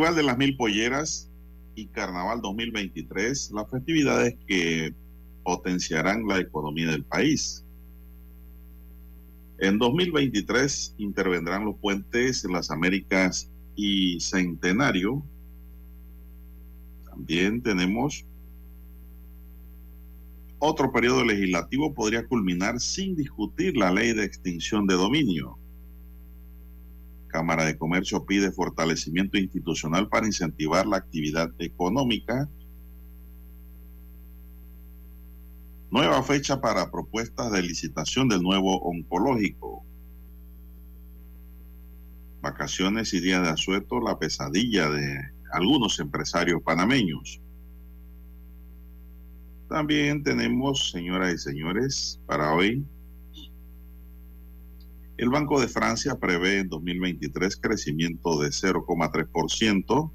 Festival de las Mil Polleras y Carnaval 2023, las festividades que potenciarán la economía del país. En 2023 intervendrán los puentes en las Américas y Centenario. También tenemos otro periodo legislativo podría culminar sin discutir la ley de extinción de dominio. Cámara de Comercio pide fortalecimiento institucional para incentivar la actividad económica. Nueva fecha para propuestas de licitación del nuevo oncológico. Vacaciones y días de asueto, la pesadilla de algunos empresarios panameños. También tenemos, señoras y señores, para hoy el Banco de Francia prevé en 2023 crecimiento de 0,3%.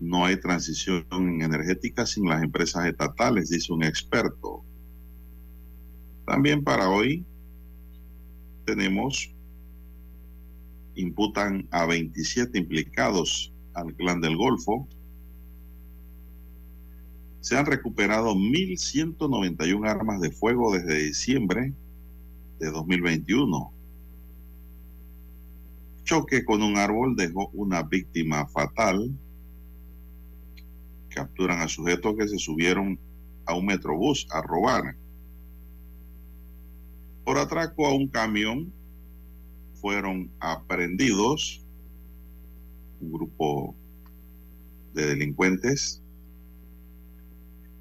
No hay transición energética sin las empresas estatales, dice un experto. También para hoy tenemos, imputan a 27 implicados al clan del Golfo. Se han recuperado 1.191 armas de fuego desde diciembre de 2021. Choque con un árbol dejó una víctima fatal. Capturan a sujetos que se subieron a un metrobús a robar. Por atraco a un camión fueron aprendidos un grupo de delincuentes.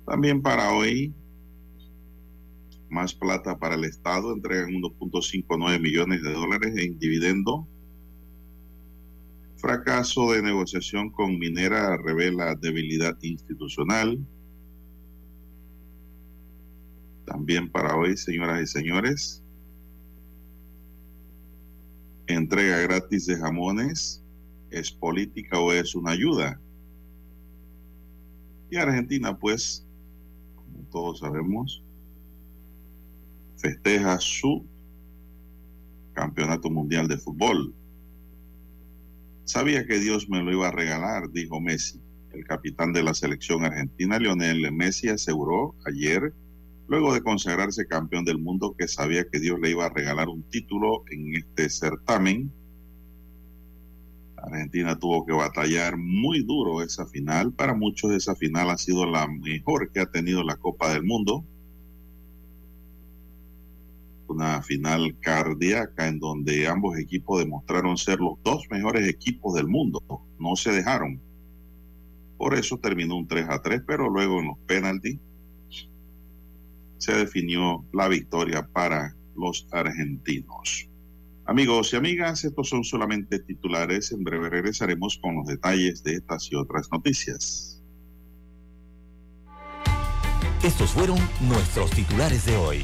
También para hoy más plata para el Estado, entregan 1.59 millones de dólares en dividendo. Fracaso de negociación con Minera revela debilidad institucional. También para hoy, señoras y señores, entrega gratis de jamones, ¿es política o es una ayuda? Y Argentina, pues, como todos sabemos, festeja su campeonato mundial de fútbol. Sabía que Dios me lo iba a regalar, dijo Messi. El capitán de la selección argentina, Lionel Messi, aseguró ayer, luego de consagrarse campeón del mundo, que sabía que Dios le iba a regalar un título en este certamen. Argentina tuvo que batallar muy duro esa final. Para muchos esa final ha sido la mejor que ha tenido la Copa del Mundo una final cardíaca en donde ambos equipos demostraron ser los dos mejores equipos del mundo. No se dejaron. Por eso terminó un 3 a 3, pero luego en los penaltis se definió la victoria para los argentinos. Amigos y amigas, estos son solamente titulares. En breve regresaremos con los detalles de estas y otras noticias. Estos fueron nuestros titulares de hoy.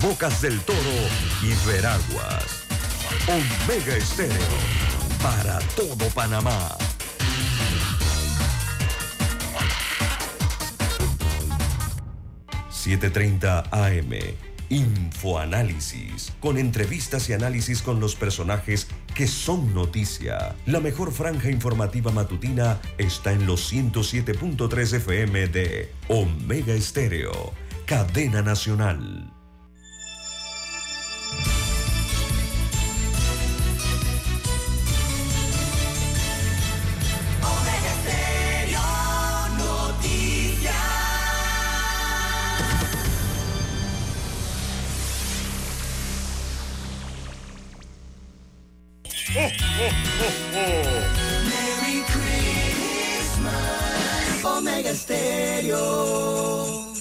Bocas del Toro y Veraguas. Omega Estéreo para todo Panamá. 7:30 AM Infoanálisis, con entrevistas y análisis con los personajes que son noticia. La mejor franja informativa matutina está en los 107.3 FM de Omega Estéreo, cadena nacional. Merry Christmas, Omega Stereo.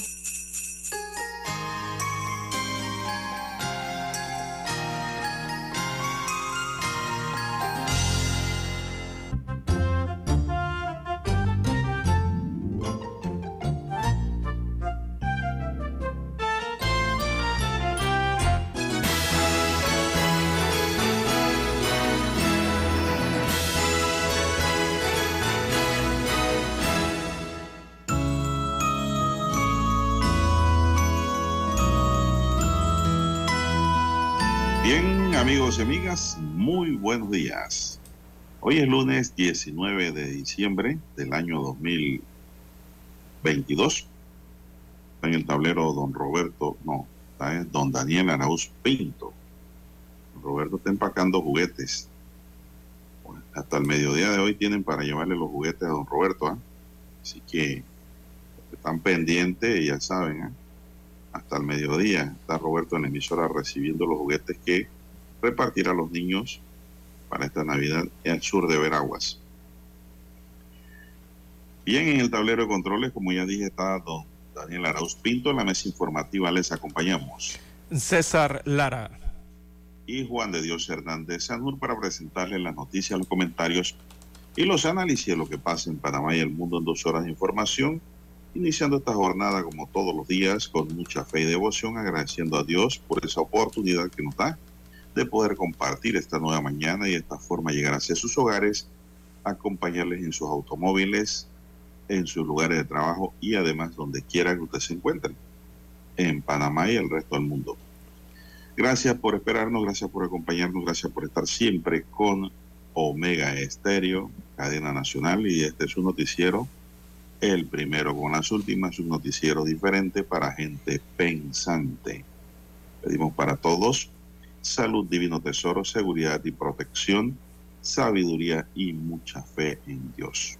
Amigos y amigas, muy buenos días. Hoy es lunes 19 de diciembre del año 2022. Está en el tablero don Roberto, no, está don Daniel Arauz Pinto. Roberto está empacando juguetes. hasta el mediodía de hoy tienen para llevarle los juguetes a don Roberto. ¿ah? Así que están pendientes, ya saben. ¿ah? hasta el mediodía está Roberto en la emisora recibiendo los juguetes que repartir a los niños para esta Navidad en el sur de Veraguas. Bien, en el tablero de controles, como ya dije, está don Daniel Arauz Pinto. En la mesa informativa les acompañamos. César Lara. Y Juan de Dios Hernández Sanur para presentarles las noticias, los comentarios y los análisis de lo que pasa en Panamá y el mundo en dos horas de información. Iniciando esta jornada como todos los días con mucha fe y devoción, agradeciendo a Dios por esa oportunidad que nos da de poder compartir esta nueva mañana y de esta forma llegar hacia sus hogares, acompañarles en sus automóviles, en sus lugares de trabajo y además donde quiera que usted se encuentre, en Panamá y el resto del mundo. Gracias por esperarnos, gracias por acompañarnos, gracias por estar siempre con Omega Estéreo, cadena nacional, y este es un noticiero, el primero con las últimas, un noticiero diferente para gente pensante. Pedimos para todos salud, divino tesoro, seguridad y protección, sabiduría y mucha fe en Dios.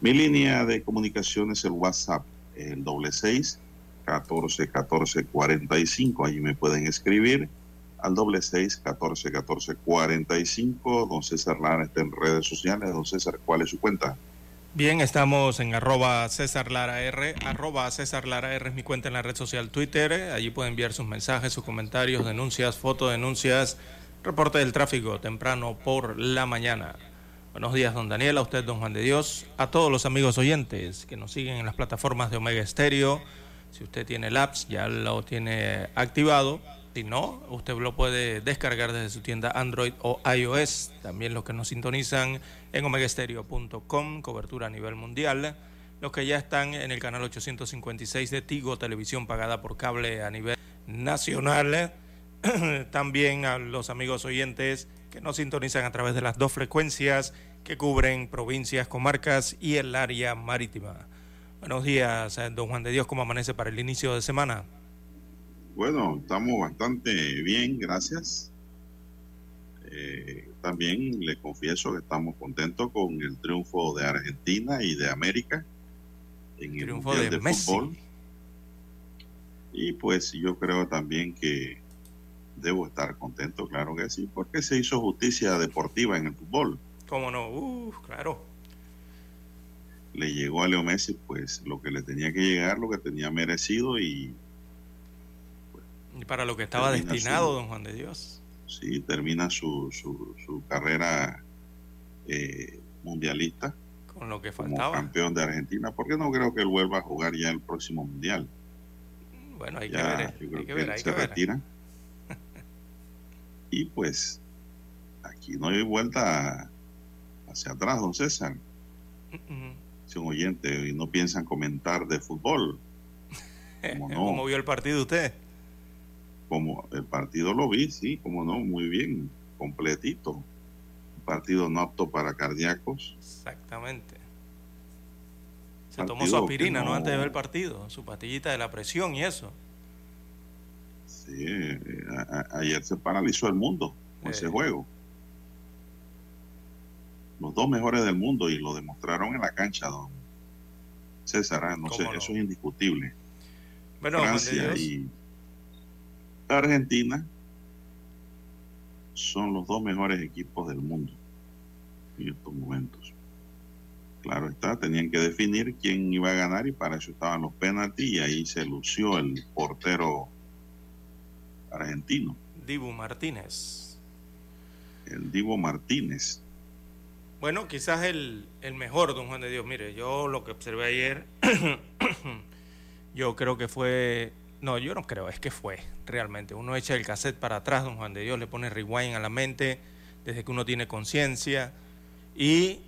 Mi línea de comunicación es el WhatsApp, el doble seis, catorce, catorce, cuarenta y cinco. Allí me pueden escribir al doble seis, catorce, catorce, cuarenta y cinco. Don César Lara está en redes sociales. Don César, ¿cuál es su cuenta? Bien, estamos en arroba César Lara R, arroba César Lara R es mi cuenta en la red social Twitter, allí pueden enviar sus mensajes, sus comentarios, denuncias, fotodenuncias, reporte del tráfico temprano por la mañana. Buenos días, don Daniel, a usted, don Juan de Dios, a todos los amigos oyentes que nos siguen en las plataformas de Omega Estéreo. Si usted tiene el apps, ya lo tiene activado. Si no, usted lo puede descargar desde su tienda Android o iOS. También los que nos sintonizan en omegastereo.com, cobertura a nivel mundial. Los que ya están en el canal 856 de Tigo, televisión pagada por cable a nivel nacional. También a los amigos oyentes que nos sintonizan a través de las dos frecuencias que cubren provincias, comarcas y el área marítima. Buenos días, don Juan de Dios, ¿cómo amanece para el inicio de semana? Bueno, estamos bastante bien, gracias. Eh, también le confieso que estamos contentos con el triunfo de Argentina y de América en el Mundial de, Fútbol. Y pues yo creo también que debo estar contento, claro que sí, porque se hizo justicia deportiva en el fútbol. ¿Cómo no? Uh, claro. Le llegó a Leo Messi pues lo que le tenía que llegar, lo que tenía merecido y Y para lo que estaba destinado, don Juan de Dios. Sí, termina su, su, su carrera eh, mundialista. Con lo que faltaba. Como campeón de Argentina, porque no creo que él vuelva a jugar ya el próximo mundial. Bueno, hay que ver. Yo creo que, él se retira. y pues, aquí no hay vuelta hacia atrás, don César. Si un oyente y no piensan comentar de fútbol. ¿Cómo, no? ¿Cómo vio el partido usted? Como el partido lo vi, sí, como no, muy bien, completito. Un partido no apto para cardíacos. Exactamente. Se tomó su aspirina, no... Antes de ver el partido, su pastillita de la presión y eso. Sí, eh, ayer se paralizó el mundo con ese juego. Los dos mejores del mundo y lo demostraron en la cancha, don César. ¿eh? No sé, eso es indiscutible. Bueno, Francia y Argentina son los dos mejores equipos del mundo en estos momentos. Claro está, tenían que definir quién iba a ganar y para eso estaban los penaltis y ahí se lució el portero argentino. Dibu Martínez. El Dibu Martínez. Bueno, quizás el, el mejor, don Juan de Dios. Mire, yo lo que observé ayer, yo creo que fue no, yo no creo, es que fue realmente. Uno echa el cassette para atrás, don Juan de Dios, le pone rewind a la mente desde que uno tiene conciencia y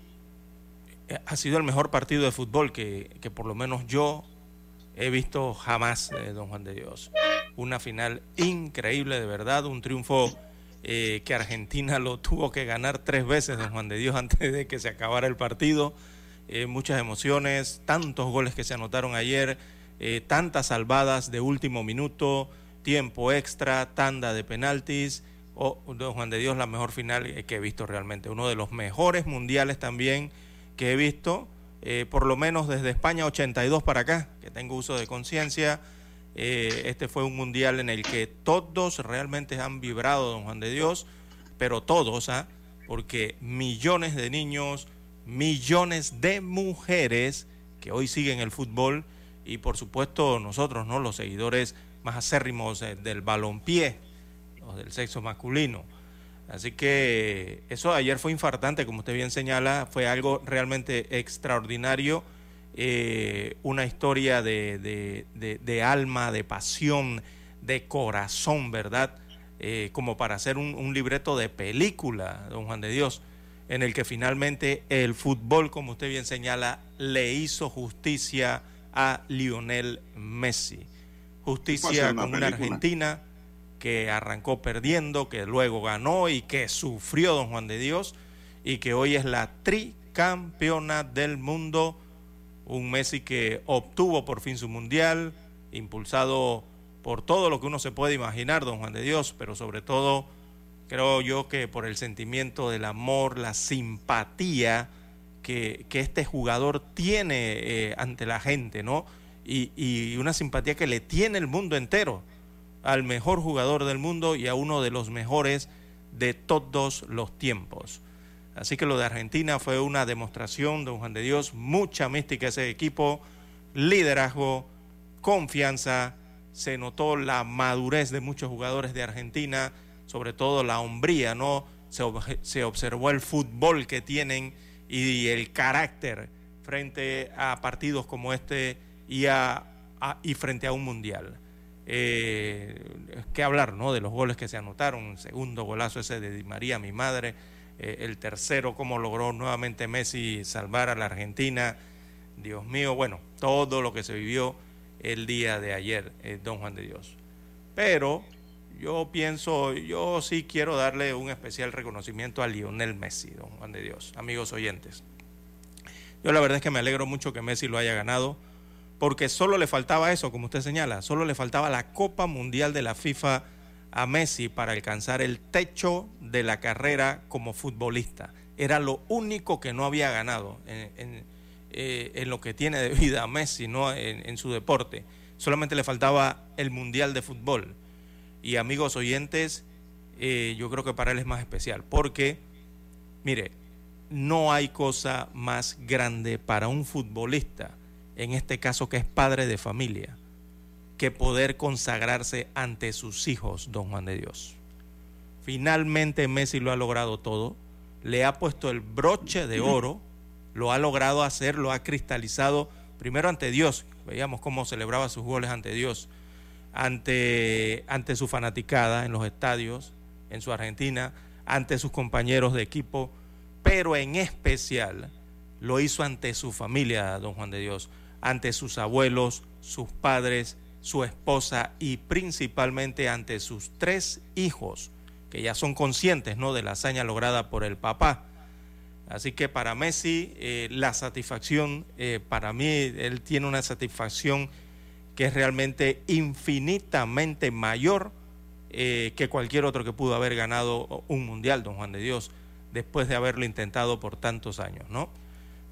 eh, ha sido el mejor partido de fútbol que, por lo menos yo he visto jamás, de don Juan de Dios. Una final increíble, de verdad, un triunfo eh, que Argentina lo tuvo que ganar tres veces, don Juan de Dios, antes de que se acabara el partido. Eh, muchas emociones, tantos goles que se anotaron ayer eh, tantas salvadas de último minuto, tiempo extra, tanda de penaltis. Oh, don Juan de Dios, la mejor final que he visto realmente. Uno de los mejores mundiales también que he visto, eh, por lo menos desde España 82 para acá, que tengo uso de conciencia. Eh, este fue un mundial en el que todos realmente han vibrado, don Juan de Dios, pero todos, ¿ah? porque millones de niños, millones de mujeres que hoy siguen el fútbol, y por supuesto nosotros, ¿no? Los seguidores más acérrimos eh, del balompié, los del sexo masculino. Así que eso ayer fue infartante, como usted bien señala, fue algo realmente extraordinario, eh, una historia de, de, alma, de pasión, de corazón, ¿verdad? Eh, como para hacer un, un, libreto de película, don Juan de Dios, en el que finalmente el fútbol, como usted bien señala, le hizo justicia a Lionel Messi. Justicia con una Argentina que arrancó perdiendo, que luego ganó y que sufrió don Juan de Dios y que hoy es la tricampeona del mundo. Un Messi que obtuvo por fin su mundial, impulsado por todo lo que uno se puede imaginar, don Juan de Dios, pero sobre todo creo yo que por el sentimiento del amor, la simpatía que, este jugador tiene eh, ante la gente, ¿no? Y, una simpatía que le tiene el mundo entero al mejor jugador del mundo y a uno de los mejores de todos los tiempos. Así que lo de Argentina fue una demostración, don Juan de Dios, mucha mística ese equipo, liderazgo, confianza, se notó la madurez de muchos jugadores de Argentina, sobre todo la hombría, ¿no? Se, se observó el fútbol que tienen y el carácter frente a partidos como este y, a, y frente a un mundial. Eh, que hablar ¿no? de los goles que se anotaron, el segundo golazo ese de Di María, mi madre, eh, el tercero, cómo logró nuevamente Messi salvar a la Argentina, Dios mío, bueno, todo lo que se vivió el día de ayer, eh, don Juan de Dios. Pero yo pienso, yo sí quiero darle un especial reconocimiento a Lionel Messi, don Juan de Dios, amigos oyentes. Yo la verdad es que me alegro mucho que Messi lo haya ganado, porque solo le faltaba eso, como usted señala, solo le faltaba la Copa Mundial de la FIFA a Messi para alcanzar el techo de la carrera como futbolista. Era lo único que no había ganado en, eh, lo que tiene de vida Messi, ¿no? en su deporte. Solamente le faltaba el Mundial de Fútbol y amigos oyentes, eh, yo creo que para él es más especial, porque, mire, no hay cosa más grande para un futbolista, en este caso que es padre de familia, que poder consagrarse ante sus hijos, don Juan de Dios. Finalmente Messi lo ha logrado todo, le ha puesto el broche de oro, lo ha logrado hacer, lo ha cristalizado primero ante Dios, veíamos cómo celebraba sus goles ante Dios, ante, ante su fanaticada en los estadios, en su Argentina, ante sus compañeros de equipo, pero en especial lo hizo ante su familia, don Juan de Dios, ante sus abuelos, sus padres, su esposa y principalmente ante sus tres hijos, que ya son conscientes ¿no? de la hazaña lograda por el papá. Así que para Messi, eh, la satisfacción, eh, para mí, él tiene una satisfacción que es realmente infinitamente mayor eh, que cualquier otro que pudo haber ganado un mundial, don Juan de Dios, después de haberlo intentado por tantos años, ¿no?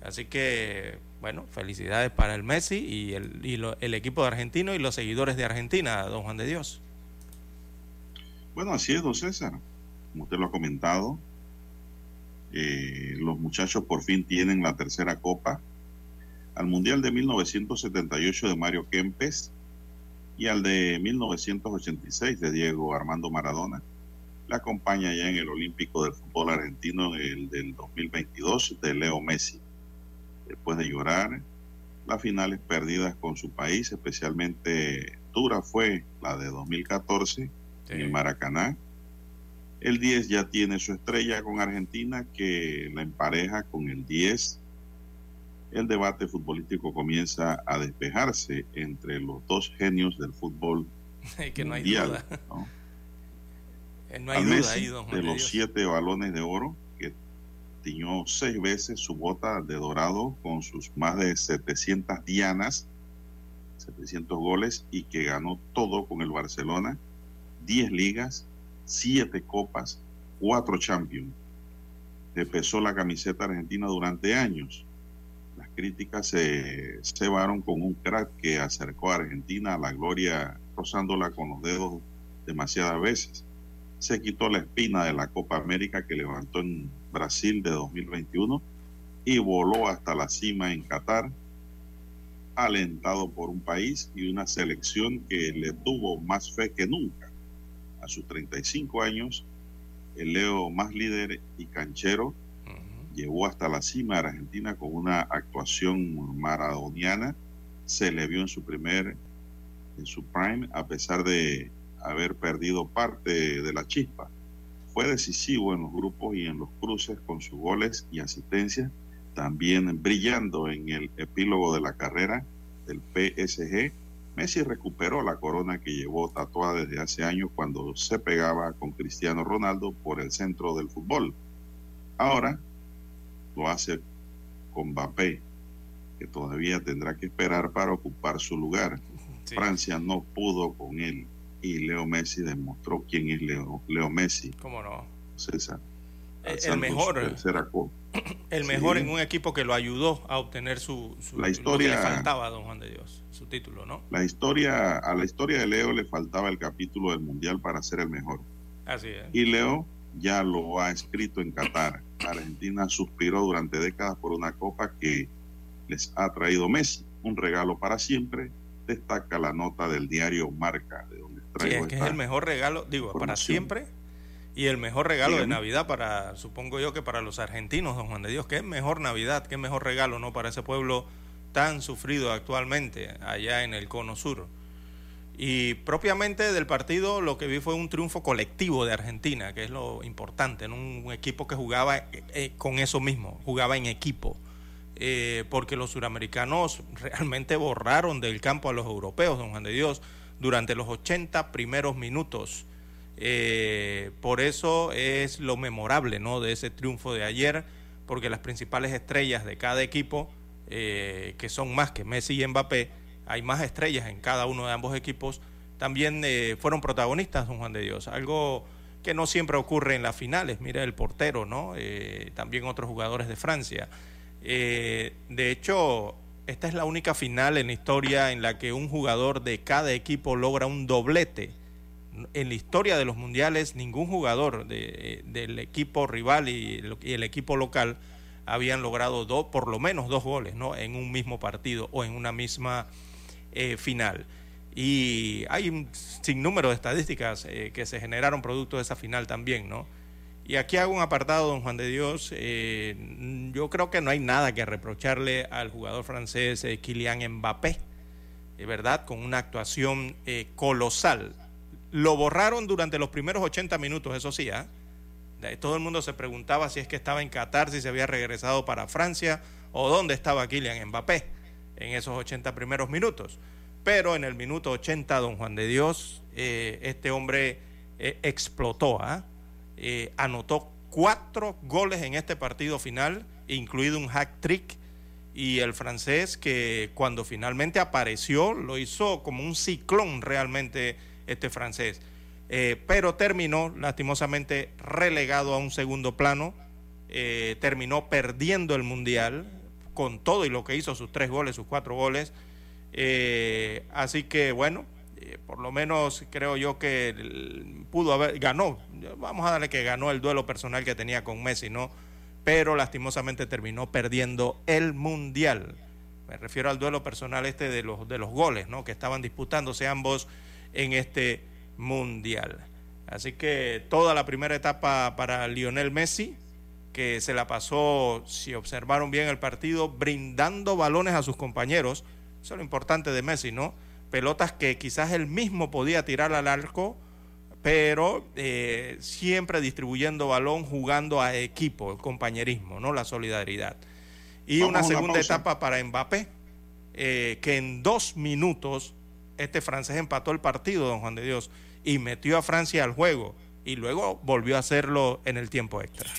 Así que, bueno, felicidades para el Messi y el, el equipo de Argentino y los seguidores de Argentina, don Juan de Dios. Bueno, así es, don César. Como usted lo ha comentado, eh, los muchachos por fin tienen la tercera copa. Al Mundial de 1978 de Mario Kempes y al de 1986 de Diego Armando Maradona. La acompaña ya en el Olímpico del Fútbol Argentino el del 2022 de Leo Messi. Después de llorar las finales perdidas con su país, especialmente dura fue la de 2014 en el Maracaná. El 10 ya tiene su estrella con Argentina que la empareja con el 10 el debate futbolístico comienza a despejarse entre los dos genios del fútbol que no hay duda. Eh, no hay duda ahí, de los siete balones de oro, que tiñó seis veces su bota de dorado con sus más de 700 dianas, 700 goles, y que ganó todo con el Barcelona, 10 ligas, siete copas, cuatro champions. Le pesó la camiseta argentina durante años críticas se cebaron con un crack que acercó a Argentina a la gloria rozándola con los dedos demasiadas veces. Se quitó la espina de la Copa América que levantó en Brasil de 2021 y voló hasta la cima en Qatar, alentado por un país y una selección que le tuvo más fe que nunca. A sus 35 años, el Leo más líder y canchero llevó hasta la cima de Argentina con una actuación maradoniana. Se le vio en su primer, en su prime, a pesar de haber perdido parte de la chispa. Fue decisivo en los grupos y en los cruces con sus goles y asistencias, también brillando en el epílogo de la carrera del PSG. Messi recuperó la corona que llevó tatuada desde hace años cuando se pegaba con Cristiano Ronaldo por el centro del fútbol. Ahora lo hace con Mbappé, que todavía tendrá que esperar para ocupar su lugar. Francia no pudo con él y Leo Messi demostró quién es Leo, Leo Messi. ¿Cómo no? César. Eh, el, mejor. El mejor en un equipo que lo ayudó a obtener su, la historia, le faltaba a Don Juan de Dios, su título, ¿no? La historia, a la historia de Leo le faltaba el capítulo del Mundial para ser el mejor. Así es. Y Leo ya lo ha escrito en Qatar. Argentina suspiró durante décadas por una copa que les ha traído Messi, un regalo para siempre. Destaca la nota del diario Marca, de donde traigo sí, es el mejor regalo, digo, para siempre. Y el mejor regalo de Navidad para, supongo yo que para los argentinos, don Juan de Dios, que es mejor Navidad, qué mejor regalo, ¿no? Para ese pueblo tan sufrido actualmente allá en el cono sur. Y propiamente del partido lo que vi fue un triunfo colectivo de Argentina, que es lo importante, en un equipo que jugaba eh, eh, con eso mismo, jugaba en equipo, eh, porque los suramericanos realmente borraron del campo a los europeos, don Juan de Dios, durante los 80 primeros minutos. por eso es lo memorable ¿no? de ese triunfo de ayer, porque las principales estrellas de cada equipo, que son más que Messi y Mbappé, hay más estrellas en cada uno de ambos equipos, también eh, fueron protagonistas, don Juan de Dios. Algo que no siempre ocurre en las finales. Mira el portero, ¿no? Eh, también otros jugadores de Francia. Eh, de hecho, esta es la única final en historia en la que un jugador de cada equipo logra un doblete. En la historia de los mundiales, ningún jugador del equipo rival y, el equipo local habían logrado dos, por lo menos dos goles ¿no? en un mismo partido o en una misma eh, final. Y hay un sinnúmero de estadísticas eh, que se generaron producto de esa final también, ¿no? Y aquí hago un apartado, don Juan de Dios. Eh, yo creo que no hay nada que reprocharle al jugador francés Kylian Mbappé, ¿verdad? Con una actuación colosal. Lo borraron durante los primeros 80 minutos, eso sí, ¿ah? Todo el mundo se preguntaba si es que estaba en Qatar, si se había regresado para Francia o dónde estaba Kylian Mbappé en esos 80 primeros minutos. Pero en el minuto 80, don Juan de Dios, eh, este hombre eh, explotó, ¿ah? eh, anotó cuatro goles en este partido final, incluido un hack trick. Y el francés que cuando finalmente apareció lo hizo como un ciclón realmente este francés. pero terminó lastimosamente relegado a un segundo plano, terminó perdiendo el mundial con todo y lo que hizo, sus tres goles, sus cuatro goles. Eh, así que bueno, eh, por lo menos creo yo que pudo haber, ganó, vamos a darle que ganó el duelo personal que tenía con Messi, ¿no? Pero lastimosamente terminó perdiendo el Mundial. Me refiero al duelo personal este de los, de los goles, ¿no? Que estaban disputándose ambos en este Mundial. Así que toda la primera etapa para Lionel Messi, que se la pasó, si observaron bien el partido, brindando balones a sus compañeros. Eso es lo importante de Messi, ¿no? Pelotas que quizás él mismo podía tirar al arco, pero eh, siempre distribuyendo balón, jugando a equipo, el compañerismo, ¿no? La solidaridad. Y una segunda etapa para Mbappé, eh, que en dos minutos este francés empató el partido, don Juan de Dios, y metió a Francia al juego y luego volvió a hacerlo en el tiempo extra.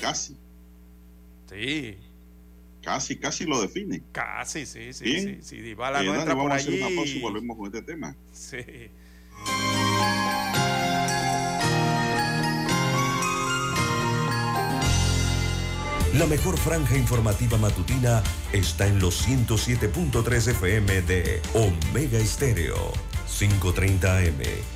Casi. Sí. Casi, casi lo define. Casi, sí, sí, sí. Si Dybala no entra por allí. A hacer y volvemos con este tema. Sí. La mejor franja informativa matutina está en los 107.3 FM de Omega Estéreo, 530 AM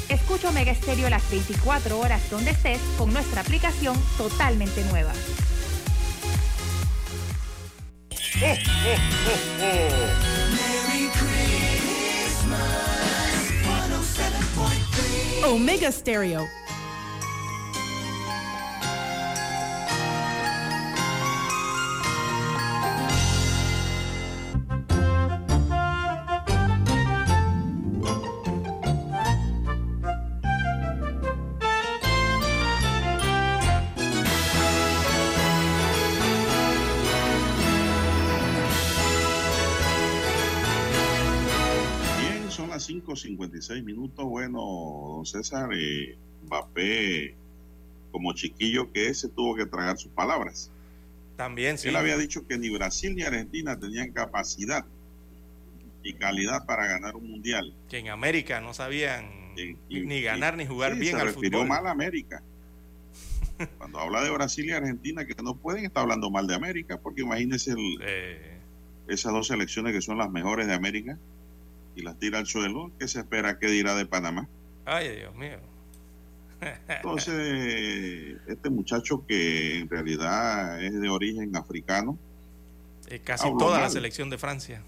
Escucha Omega Stereo las 24 horas donde estés con nuestra aplicación totalmente nueva. Omega Stereo minutos. Bueno, don César, eh, Mbappé, como chiquillo que es, se tuvo que tragar sus palabras. También, sí. Él había dicho que ni Brasil ni Argentina tenían capacidad y calidad para ganar un mundial. Que en América no sabían ni ganar ni jugar bien se al refirió fútbol. mal a América. Cuando habla de Brasil y Argentina, que no pueden, está hablando mal de América, porque imagínese el, Eh, esas dos selecciones que son las mejores de América y las tira al suelo, ¿qué se espera que dirá de Panamá? ay, Dios mío. Entonces, este muchacho que en realidad es de origen africano, Eh, casi toda la selección de Francia,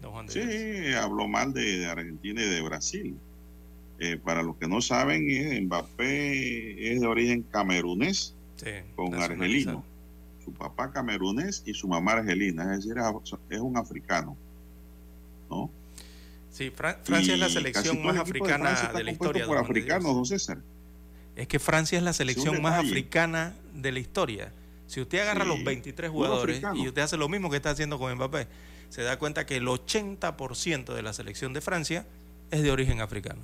don Juan de Dios. sí, habló mal de, de Argentina y de Brasil. Eh, para los que no saben, eh, Mbappé es de origen camerunés Sí, con argelino. Su papá camerunés y su mamá argelina, es decir, es un africano. ¿no? Sí, Fra- Francia es la selección más africana Francia está de la historia. por de africanos, don César. Es que Francia es la selección más africana de la historia. Si usted agarra Sí, los 23 puro jugadores y usted hace lo mismo que está haciendo con Mbappé, se da cuenta que el 80% de la selección de Francia es de origen africano.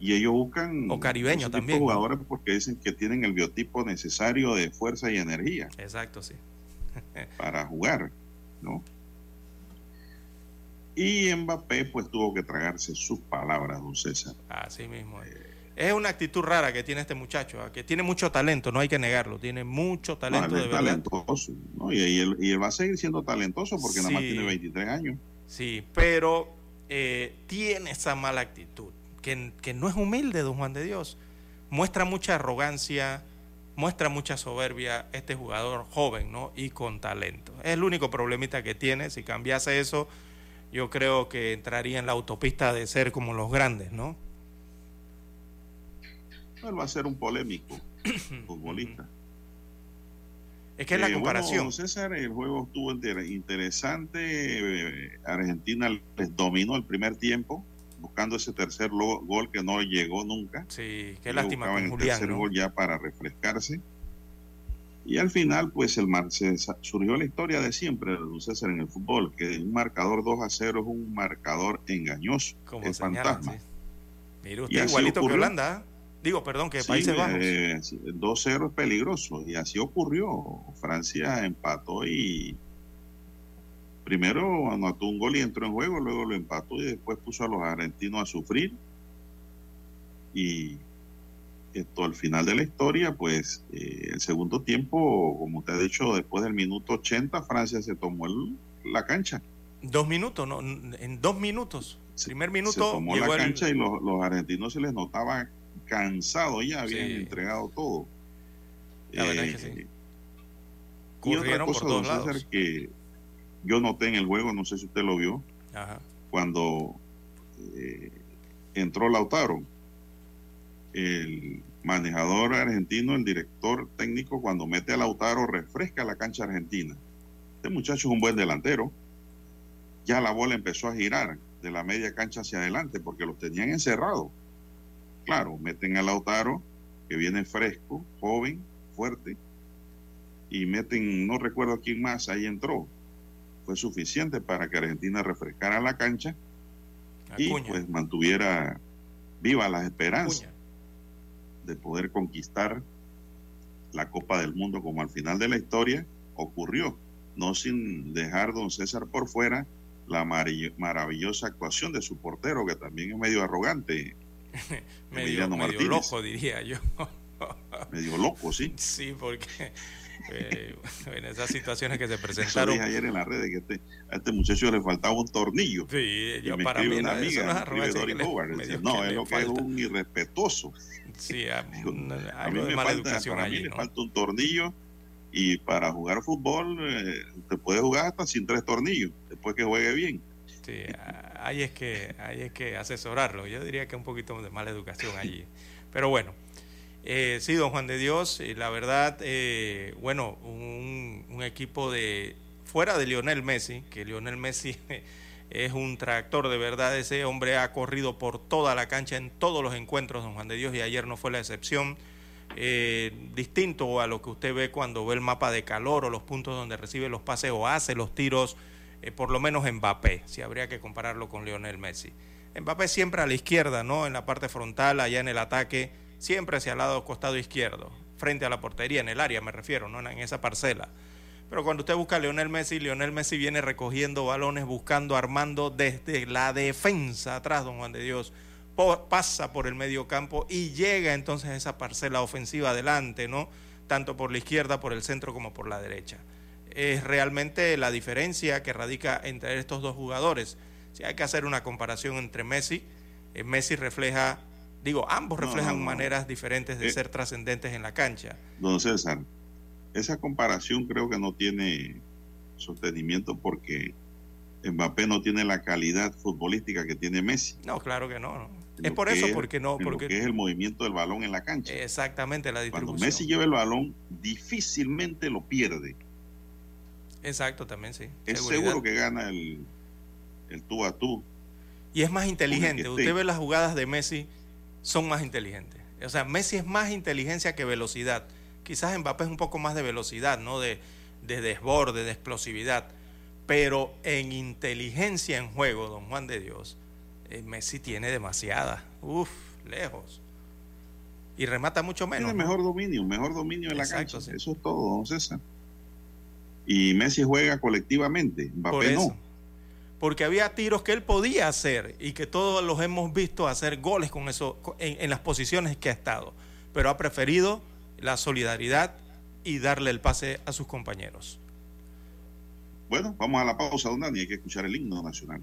Y ellos buscan O caribeño de también, jugadores porque dicen que tienen el biotipo necesario de fuerza y energía Exacto, sí. para jugar, ¿no? Y Mbappé pues tuvo que tragarse sus palabras, don César. Así mismo. es. Es una actitud rara que tiene este muchacho, ¿ah? que tiene mucho talento, no hay que negarlo, tiene mucho talento No, él de es verdad. talentoso, ¿no? Y, y él, y él va a seguir siendo talentoso porque nada más tiene 23 años. Sí, pero eh, tiene esa mala actitud, que, que no es humilde, don Juan de Dios. Muestra mucha arrogancia, muestra mucha soberbia este jugador joven, ¿no? Y con talento. Es el único problemita que tiene. Si cambiase eso, yo creo que entraría en la autopista de ser como los grandes, ¿no? Él va a ser un polémico futbolista. Es que es la Eh, comparación. Bueno, César, el juego estuvo inter- interesante. eh, Argentina les dominó el primer tiempo, buscando ese tercer gol que no llegó nunca. sí, qué lástima buscaban el Julián, tercer ¿no? gol ya para refrescarse. Y al final, pues el mar- se surgió la historia de siempre de César en el fútbol, que un marcador 2 a 0 es un marcador engañoso, Como es señalan, fantasma. sí. Y usted, así igualito que. Holanda. ¿ah? Digo, perdón, que Sí, Países Bajos. eh, sí, el 2-0 es peligroso y así ocurrió. Francia empató y primero anotó un gol y entró en juego, luego lo empató y después puso a los argentinos a sufrir. Y esto al final de la historia, pues eh, el segundo tiempo, como usted ha dicho, después del minuto 80, Francia se tomó el- la cancha. Dos minutos, ¿no? En dos minutos. Primer se minuto tomó llegó la el- cancha y los, los argentinos se les notaba cansados ya, habían Sí. entregado todo. La verdad es que Eh, sí. Y otra por cosa, todos don César, lados. que yo noté en el juego, no sé si usted lo vio, Ajá. cuando eh, entró Lautaro, el manejador argentino, el director técnico, cuando mete a Lautaro, refresca la cancha argentina. Este muchacho es un buen delantero. Ya la bola empezó a girar de la media cancha hacia adelante porque los tenían encerrados. Claro, meten a Lautaro, que viene fresco, joven, fuerte, y meten, no recuerdo quién más, ahí entró. Fue suficiente para que Argentina refrescara la cancha y pues mantuviera viva las esperanzas Acuña. De poder conquistar la Copa del Mundo como al final de la historia ocurrió, no sin dejar don César por fuera la maravillosa actuación de su portero, que también es medio arrogante, medio, loco, diría yo. medio loco, sí. sí, porque eh, en esas situaciones que se Eso presentaron. dije ayer en las redes que este, a este muchacho le faltaba un tornillo. Sí, Y yo me para mí una amiga, no es Howard, no, lo que es un irrespetuoso. Sí, a- Digo, A mí me falta, mí allí, le falta un tornillo y para jugar fútbol eh, te puede jugar hasta sin tres tornillos después que juegue bien. Sí, ahí es que ahí es que asesorarlo. Yo diría que un poquito de mala educación allí. Pero bueno, eh, sí, don Juan de Dios, y la verdad, eh, bueno, un, equipo de fuera de Lionel Messi, que Lionel Messi es un tractor de verdad, ese hombre ha corrido por toda la cancha en todos los encuentros, don Juan de Dios, y ayer no fue la excepción. Eh, distinto a lo que usted ve cuando ve el mapa de calor o los puntos donde recibe los pases o hace los tiros eh, por lo menos Mbappé, si habría que compararlo con Lionel Messi. Mbappé siempre a la izquierda, ¿no? En la parte frontal, allá en el ataque, siempre hacia el lado costado izquierdo, frente a la portería, en el área me refiero, ¿no? En esa parcela. Pero cuando usted busca a Lionel Messi, Lionel Messi viene recogiendo balones, buscando, armando desde la defensa atrás, don Juan de Dios. pasa por el medio campo y llega entonces esa parcela ofensiva adelante, ¿no? Tanto por la izquierda, por el centro como por la derecha. Es realmente la diferencia que radica entre estos dos jugadores. Si hay que hacer una comparación entre Messi, eh, Messi refleja, digo, ambos reflejan maneras diferentes de eh, ser trascendentes en la cancha. Don César, esa comparación creo que no tiene sostenimiento porque Mbappé no tiene la calidad futbolística que tiene Messi. No, claro que no. Es por eso, porque no. Porque es el movimiento del balón en la cancha. Exactamente, la distribución. Cuando Messi lleva el balón, difícilmente lo pierde. Exacto, también sí. Es seguro que gana el, el tú a tú. Y es más inteligente. Usted ve las jugadas de Messi, son más inteligentes. O sea, Messi es más inteligencia que velocidad. Quizás Mbappé es un poco más de velocidad, ¿no? De, de desborde, de explosividad. Pero en inteligencia en juego, don Juan de Dios, eh, Messi tiene demasiada. Uf, lejos. Y remata mucho menos. Tiene mejor dominio, mejor dominio en la cancha. Eso es todo, don César. Y Messi juega colectivamente, Mbappé no. Porque había tiros que él podía hacer y que todos los hemos visto hacer goles con eso en las posiciones que ha estado. Pero ha preferido la solidaridad y darle el pase a sus compañeros. Bueno, vamos a la pausa, don Dani, hay que escuchar el himno nacional.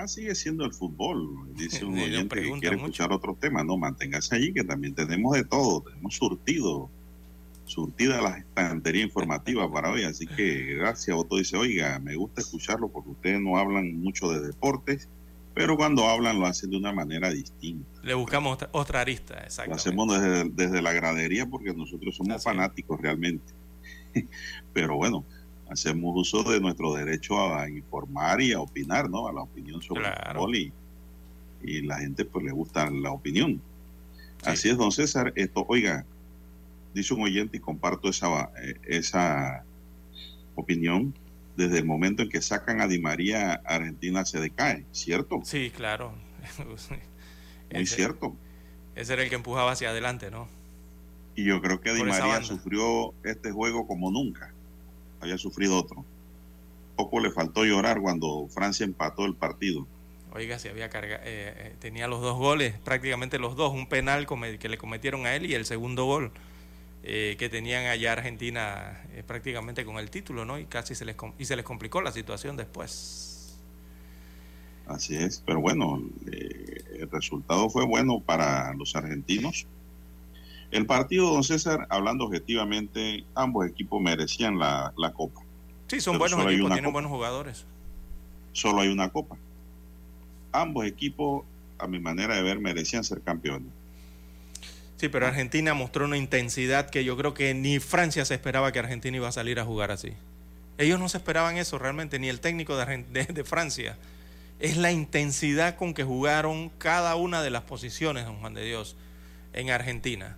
Tema sigue siendo el fútbol. Dice un oyente que quiere escuchar otro tema. No, manténgase allí, que también tenemos de todo. Tenemos surtido, surtida la estantería informativa para hoy. Así que gracias. Otto dice, oiga, me gusta escucharlo porque ustedes no hablan mucho de deportes, pero cuando hablan lo hacen de una manera distinta. Le buscamos otra, arista, exacto. Lo hacemos desde, la gradería porque nosotros somos fanáticos realmente. pero bueno hacemos uso de nuestro derecho a informar y a opinar, ¿no? A la opinión sobre el fútbol y, la gente pues le gusta la opinión. Así es, don César. Esto, oiga, dice un oyente y comparto esa, eh, esa opinión. Desde el momento en que sacan a Di María, Argentina se decae, ¿cierto? Sí, claro. Muy cierto. Ese era el que empujaba hacia adelante, ¿no? Y yo creo que Di María sufrió este juego como nunca había sufrido otro. Poco le faltó llorar cuando Francia empató el partido. Oiga, si había carga, eh, eh, tenía los dos goles, prácticamente los dos, un penal que le cometieron a él y el segundo gol eh, que tenían allá Argentina prácticamente con el título, ¿no? Y casi se les, y se les complicó la situación después. Así es, pero bueno, el resultado fue bueno para los argentinos el partido, don César, hablando objetivamente, ambos equipos merecían la, copa. Sí, son buenos equipos, tienen buenos jugadores. Solo hay una copa. Ambos equipos, a mi manera de ver, merecían ser campeones. Sí, pero Argentina mostró una intensidad que yo creo que ni Francia se esperaba que Argentina iba a salir a jugar así. Ellos no se esperaban eso realmente, ni el técnico de, de Francia. Es la intensidad con que jugaron cada una de las posiciones, don Juan de Dios, en Argentina.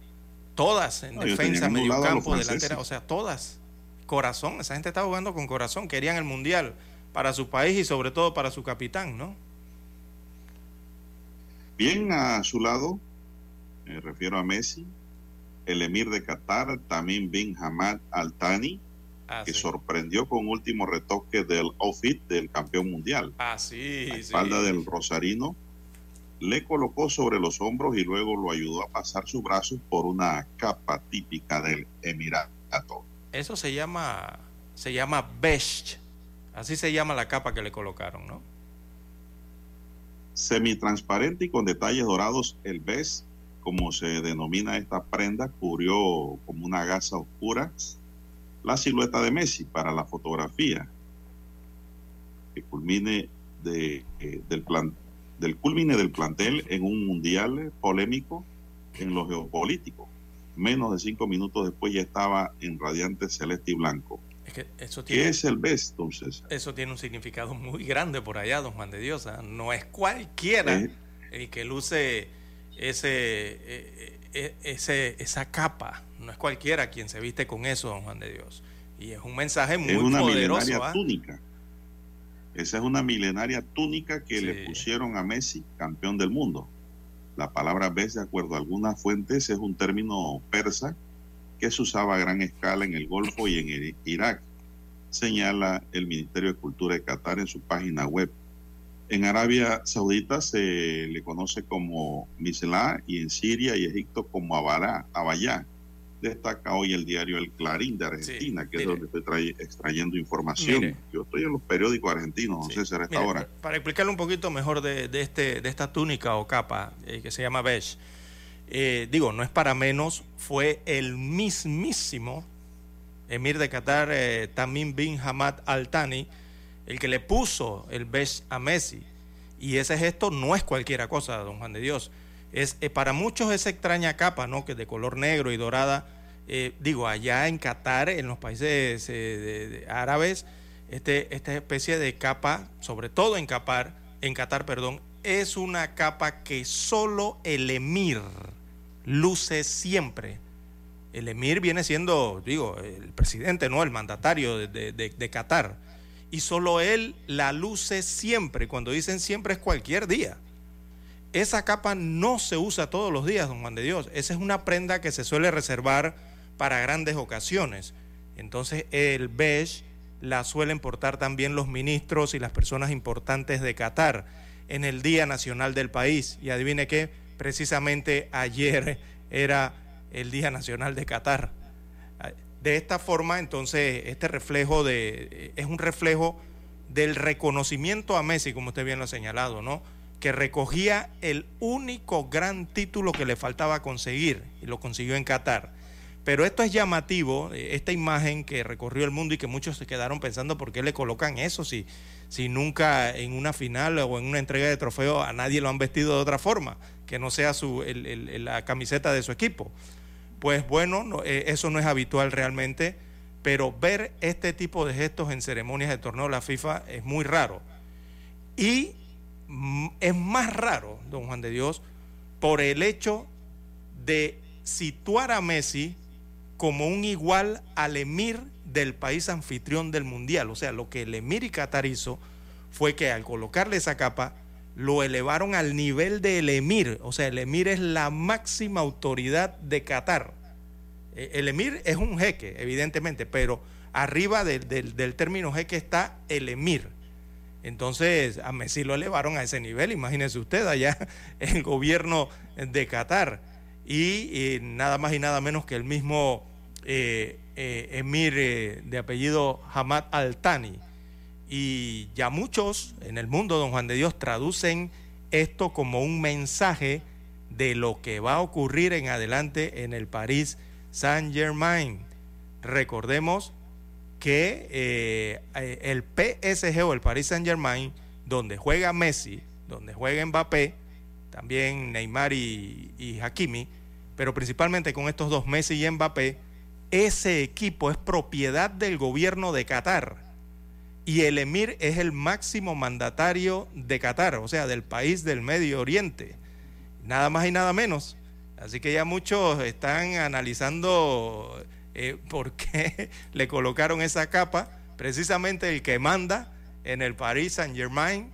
Todas, en defensa, medio campo, delantera, o sea, todas. Corazón, esa gente está jugando con corazón, querían el mundial para su país y sobre todo para su capitán, ¿no? Bien a su lado, me refiero a Messi, el emir de Qatar, Tamim bin Hamad Al Thani, ah, que sorprendió con último retoque del outfit del campeón mundial. Ah, sí, la espalda del Rosarino le colocó sobre los hombros y luego lo ayudó a pasar sus brazos por una capa típica del Emirato. Eso se llama, se llama beige. Así se llama la capa que le colocaron, ¿no? Semitransparente y con detalles dorados, el beige, como se denomina esta prenda, cubrió como una gasa oscura la silueta de Messi para la fotografía que culmine de, eh, del, plan, del culmine del plantel en un mundial polémico en lo geopolítico. Menos de cinco minutos después ya estaba en radiante celeste y blanco. Es que eso tiene, ¿Qué es el best, entonces? Eso tiene un significado muy grande por allá, don Juan de Dios. ¿ah? No es cualquiera eh. el que luce ese, eh, eh, ese, esa capa. No es cualquiera quien se viste con eso, don Juan de Dios. Y es un mensaje muy es una poderoso. ¿ah? túnica esa es una milenaria túnica que le pusieron a Messi, campeón del mundo. La palabra Bes, de acuerdo a algunas fuentes, es un término persa que se usaba a gran escala en el Golfo y en Irak, señala el Ministerio de Cultura de Qatar en su página web. En Arabia Saudita se le conoce como Misla y en Siria y Egipto como Abará, Abayá destaca hoy el diario El Clarín de Argentina, que es donde estoy extrayendo información. Yo estoy en los periódicos argentinos, no sé si esta hora. Para explicarle un poquito mejor de, este, de esta túnica o capa eh, que se llama beige, eh, digo, no es para menos, fue el mismísimo emir de Qatar, eh, Tamim bin Hamad Al Thani, el que le puso el beige a Messi. Y ese gesto no es cualquiera cosa, don Juan de Dios es, eh, para muchos esa extraña capa, ¿no? Que de color negro y dorada, eh, digo, allá en Qatar, en los países eh, árabes, este, esta especie de capa, sobre todo en Qatar, en perdón, es una capa que solo el emir luce siempre. El emir viene siendo, digo, el presidente, ¿no? El mandatario de, de, de Qatar. Y solo él la luce siempre. Cuando dicen siempre es cualquier día esa capa no se usa todos los días, don Juan de Dios. Esa es una prenda que se suele reservar para grandes ocasiones. Entonces el beige la suelen portar también los ministros y las personas importantes de Qatar en el Día Nacional del país. Y adivine qué, precisamente ayer era el Día Nacional de Qatar. De esta forma, entonces, este reflejo de, es un reflejo del reconocimiento a Messi, como usted bien lo ha señalado, ¿no? Que recogía el único gran título que le faltaba conseguir y lo consiguió en Qatar. Pero esto es llamativo, esta imagen que recorrió el mundo y que muchos se quedaron pensando por qué le colocan eso si, si nunca en una final o en una entrega de trofeo a nadie lo han vestido de otra forma, que no sea su, la camiseta de su equipo pues bueno, eh, eso no es habitual realmente, pero ver este tipo de gestos en ceremonias de torneo de la FIFA es muy raro. Y es más raro, don Juan de Dios, por el hecho de situar a Messi como un igual al emir del país anfitrión del mundial. O sea, lo que el emir y Qatar hizo fue que al colocarle esa capa, lo elevaron al nivel del emir. O sea, el emir es la máxima autoridad de Qatar. Eh, el emir es un jeque, evidentemente, pero arriba del, término jeque está el emir. Entonces a Messi lo elevaron a ese nivel, imagínese usted allá el gobierno de Qatar. Y, nada más y nada menos que el mismo eh, eh, emir de apellido Hamad Al-Thani y ya muchos en el mundo, don Juan de Dios, traducen esto como un mensaje de lo que va a ocurrir en adelante en el París Saint Germain. Recordemos que eh, el PSG o el Paris Saint Germain, donde juega Messi, donde juega Mbappé, también Neymar y, y Hakimi, pero principalmente con estos dos Messi y Mbappé, ese equipo es propiedad del gobierno de Qatar y el emir es el máximo mandatario de Qatar, o sea, del país del Medio Oriente. Nada más y nada menos. Así que ya muchos están analizando eh, por qué le colocaron esa capa. Precisamente el que manda en el Paris Saint Germain.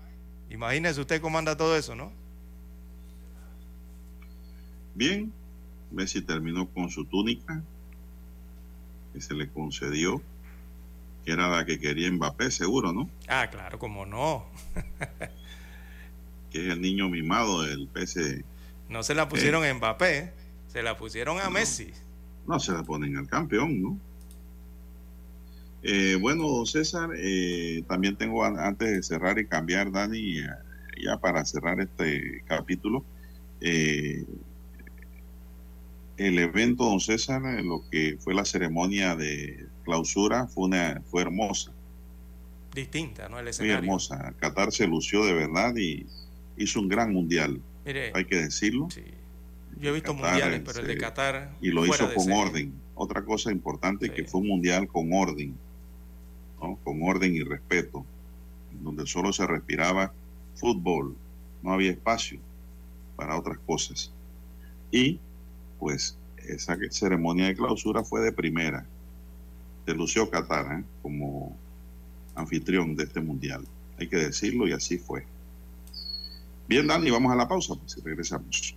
Imagínese usted cómo anda todo eso, ¿no? Bien, Messi terminó con su túnica que se le concedió que era la que quería Mbappé, seguro, ¿no? Ah, claro, como no. que es el niño mimado del PC. No se la pusieron a Mbappé, se la pusieron a Messi. No se la ponen al campeón, ¿no? Eh, bueno, César, eh, también tengo antes de cerrar y cambiar, Dani, ya para cerrar este capítulo, eh, el evento, don César, lo que fue la ceremonia de clausura fue, una, fue hermosa. Distinta, ¿no? El escenario. Muy hermosa. Qatar se lució de verdad y hizo un gran mundial. hay que decirlo. Sí. Yo he visto mundiales, pero el de Qatar. Y lo hizo con orden. Otra cosa importante que fue un mundial con orden, ¿no? con orden y respeto, donde solo se respiraba fútbol, no había espacio para otras cosas. Y pues esa ceremonia de clausura fue de primera de lució Qatar ¿eh? como anfitrión de este mundial. Hay que decirlo y así fue. Bien, Dani, vamos a la pausa, pues, y regresamos.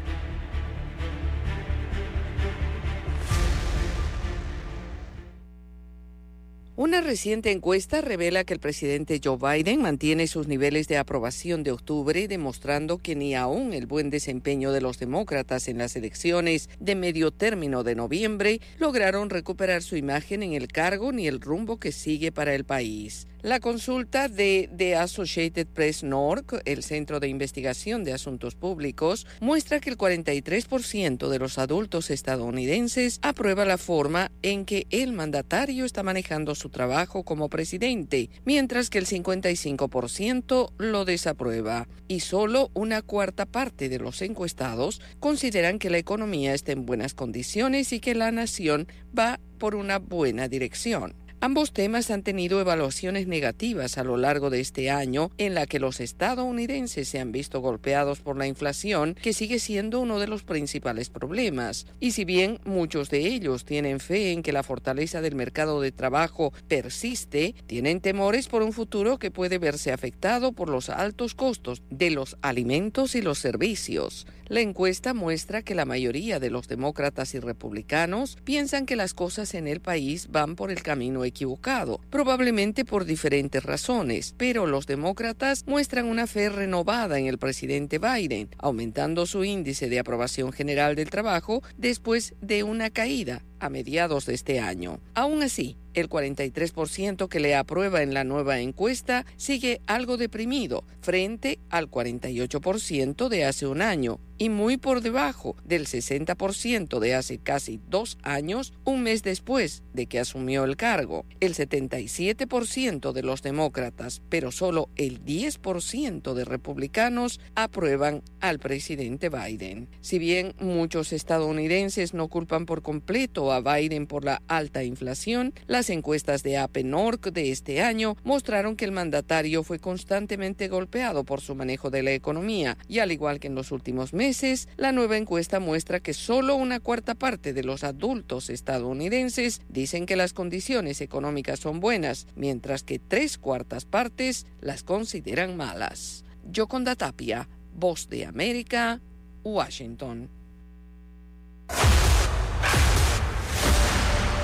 Una reciente encuesta revela que el presidente Joe Biden mantiene sus niveles de aprobación de octubre, demostrando que ni aún el buen desempeño de los demócratas en las elecciones de medio término de noviembre lograron recuperar su imagen en el cargo ni el rumbo que sigue para el país. La consulta de The Associated Press NORC, el Centro de Investigación de Asuntos Públicos, muestra que el 43% de los adultos estadounidenses aprueba la forma en que el mandatario está manejando su trabajo como presidente, mientras que el 55% lo desaprueba. Y solo una cuarta parte de los encuestados consideran que la economía está en buenas condiciones y que la nación va por una buena dirección. Ambos temas han tenido evaluaciones negativas a lo largo de este año, en la que los estadounidenses se han visto golpeados por la inflación, que sigue siendo uno de los principales problemas. Y si bien muchos de ellos tienen fe en que la fortaleza del mercado de trabajo persiste, tienen temores por un futuro que puede verse afectado por los altos costos de los alimentos y los servicios. La encuesta muestra que la mayoría de los demócratas y republicanos piensan que las cosas en el país van por el camino equivocado, probablemente por diferentes razones, pero los demócratas muestran una fe renovada en el presidente Biden, aumentando su índice de aprobación general del trabajo después de una caída a mediados de este año. Aún así, el 43% que le aprueba en la nueva encuesta sigue algo deprimido frente al 48% de hace un año y muy por debajo del 60% de hace casi dos años, un mes después de que asumió el cargo. El 77% de los demócratas, pero solo el 10% de republicanos aprueban al presidente Biden. Si bien muchos estadounidenses no culpan por completo a Biden por la alta inflación, las encuestas de APNORC de este año mostraron que el mandatario fue constantemente golpeado por su manejo de la economía y al igual que en los últimos meses, la nueva encuesta muestra que solo una cuarta parte de los adultos estadounidenses dicen que las condiciones económicas son buenas, mientras que tres cuartas partes las consideran malas. Yoconda Tapia, Voz de América, Washington.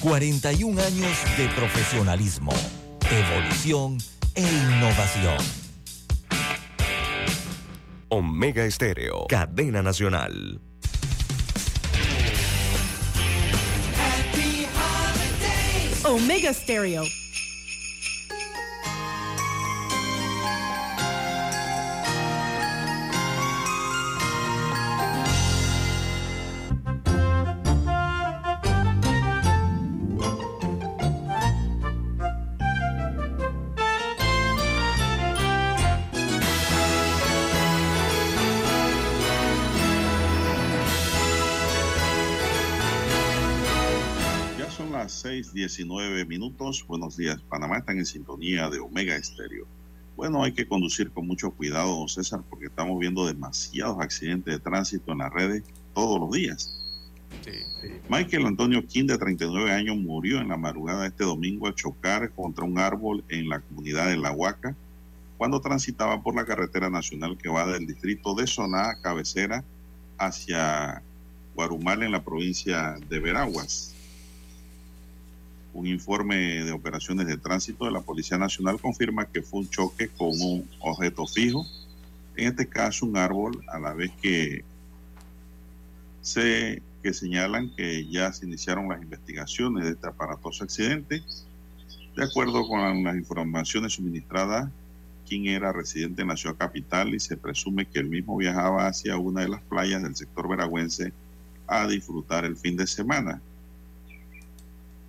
41 años de profesionalismo, evolución e innovación. Omega Estéreo, cadena nacional. Omega Stereo. 6:19 minutos. Buenos días, Panamá. Están en sintonía de Omega Estéreo. Bueno, hay que conducir con mucho cuidado, don César, porque estamos viendo demasiados accidentes de tránsito en las redes todos los días. Michael Antonio King, de 39 años, murió en la madrugada de este domingo al chocar contra un árbol en la comunidad de La Huaca cuando transitaba por la carretera nacional que va del distrito de Soná, cabecera, hacia Guarumal en la provincia de Veraguas. Un informe de operaciones de tránsito de la Policía Nacional confirma que fue un choque con un objeto fijo, en este caso un árbol, a la vez que se que señalan que ya se iniciaron las investigaciones de este aparatoso accidente. De acuerdo con las informaciones suministradas, quien era residente en la ciudad capital y se presume que el mismo viajaba hacia una de las playas del sector veragüense a disfrutar el fin de semana.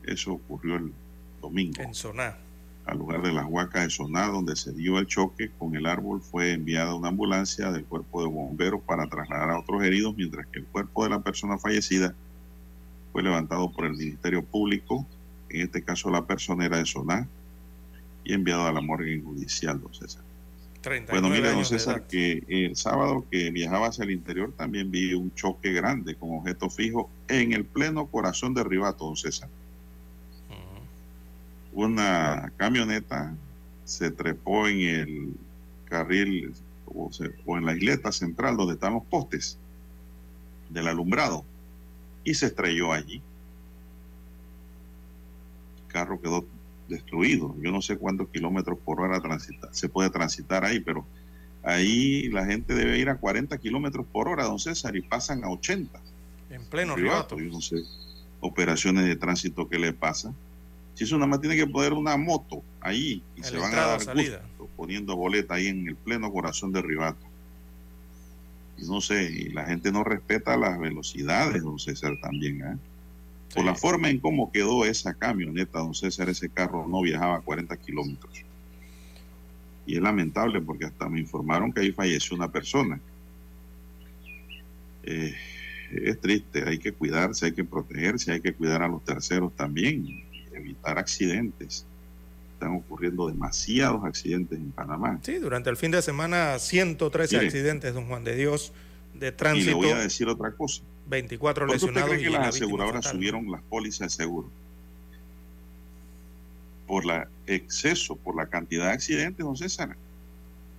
Eso ocurrió el domingo. En Soná. Al lugar de las huacas de Soná, donde se dio el choque con el árbol, fue enviada una ambulancia del cuerpo de bomberos para trasladar a otros heridos, mientras que el cuerpo de la persona fallecida fue levantado por el Ministerio Público, en este caso la personera de Soná, y enviado a la morgue judicial, don César. Bueno, mire, don César, que el sábado que viajaba hacia el interior también vi un choque grande con objeto fijo en el pleno corazón de Ribato, don César. Una camioneta se trepó en el carril o, o en la isleta central donde están los postes del alumbrado y se estrelló allí. El carro quedó destruido. Yo no sé cuántos kilómetros por hora transita, se puede transitar ahí, pero ahí la gente debe ir a 40 kilómetros por hora, don César, y pasan a 80. En pleno ribato. Yo no sé operaciones de tránsito que le pasa. Si eso nada más tiene que poner una moto ahí y se van a dar salida. poniendo boleta ahí en el pleno corazón de Ribato. Y no sé, y la gente no respeta las velocidades, don César, también. ¿eh? Por la forma en cómo quedó esa camioneta, don César, ese carro no viajaba a 40 kilómetros. Y es lamentable porque hasta me informaron que ahí falleció una persona. Eh, es triste, hay que cuidarse, hay que protegerse, hay que cuidar a los terceros también, evitar accidentes. Están ocurriendo demasiados accidentes en Panamá. Sí, durante el fin de semana 113 accidentes, don Juan de Dios, de tránsito. Y le voy a decir otra cosa. 24 lesionados. ¿Usted cree que las aseguradoras subieron las pólizas de seguro? Por el exceso, por la cantidad de accidentes, don César.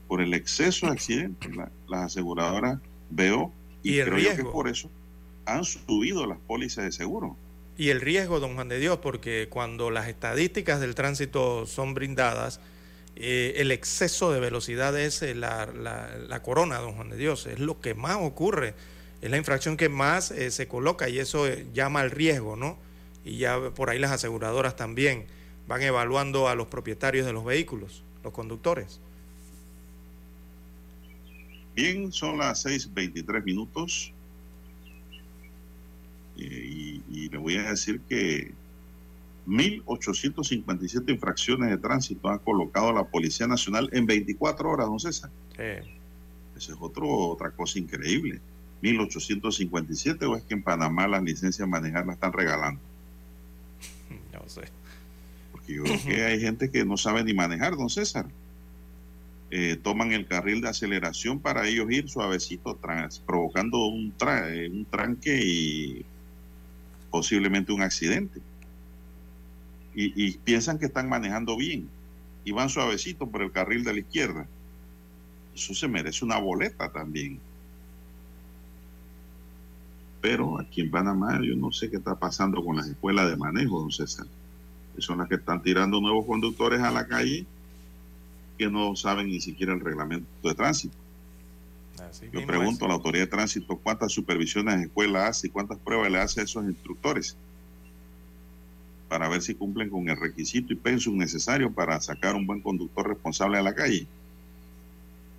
Por el exceso de accidentes. las aseguradoras veo y, creo que por eso han subido las pólizas de seguro. Y el riesgo, don Juan de Dios, porque cuando las estadísticas del tránsito son brindadas, eh, el exceso de velocidad es eh, la, la, corona, don Juan de Dios, es lo que más ocurre es la infracción que más eh, se coloca y eso llama al riesgo, ¿no? Y ya por ahí las aseguradoras también van evaluando a los propietarios de los vehículos, los conductores. Bien, son las 6.23 minutos y, y, le voy a decir que 1.857 infracciones de tránsito ha colocado la Policía Nacional en 24 horas, don César. Sí. Esa es otro, otra cosa increíble. 1857 o es que en Panamá las licencias de manejar las están regalando? No sé. Porque yo creo que hay gente que no sabe ni manejar, don César. Eh, toman el carril de aceleración para ellos ir suavecito, provocando un, eh, un tranque y posiblemente un accidente. Y, piensan que están manejando bien y van suavecito por el carril de la izquierda. Eso se merece una boleta también. Pero aquí en Panamá yo no sé qué está pasando con las escuelas de manejo, don César. Son las que están tirando nuevos conductores a la calle que no saben ni siquiera el reglamento de tránsito. Yo pregunto a la autoridad de tránsito cuántas supervisiones de escuela hace y cuántas pruebas le hace a esos instructores para ver si cumplen con el requisito y pensum necesario para sacar un buen conductor responsable a la calle.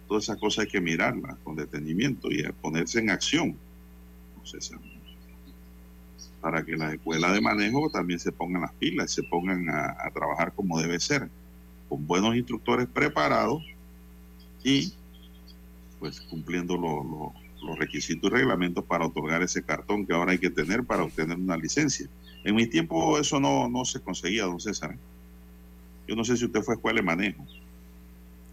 Todas esas cosas hay que mirarlas con detenimiento y ponerse en acción. Para que las escuelas de manejo también se pongan las pilas, se pongan a, trabajar como debe ser, con buenos instructores preparados y pues cumpliendo los requisitos y reglamentos para otorgar ese cartón que ahora hay que tener para obtener una licencia. En mi tiempo eso no, no se conseguía, don César. Yo no sé si usted fue a escuela de manejo,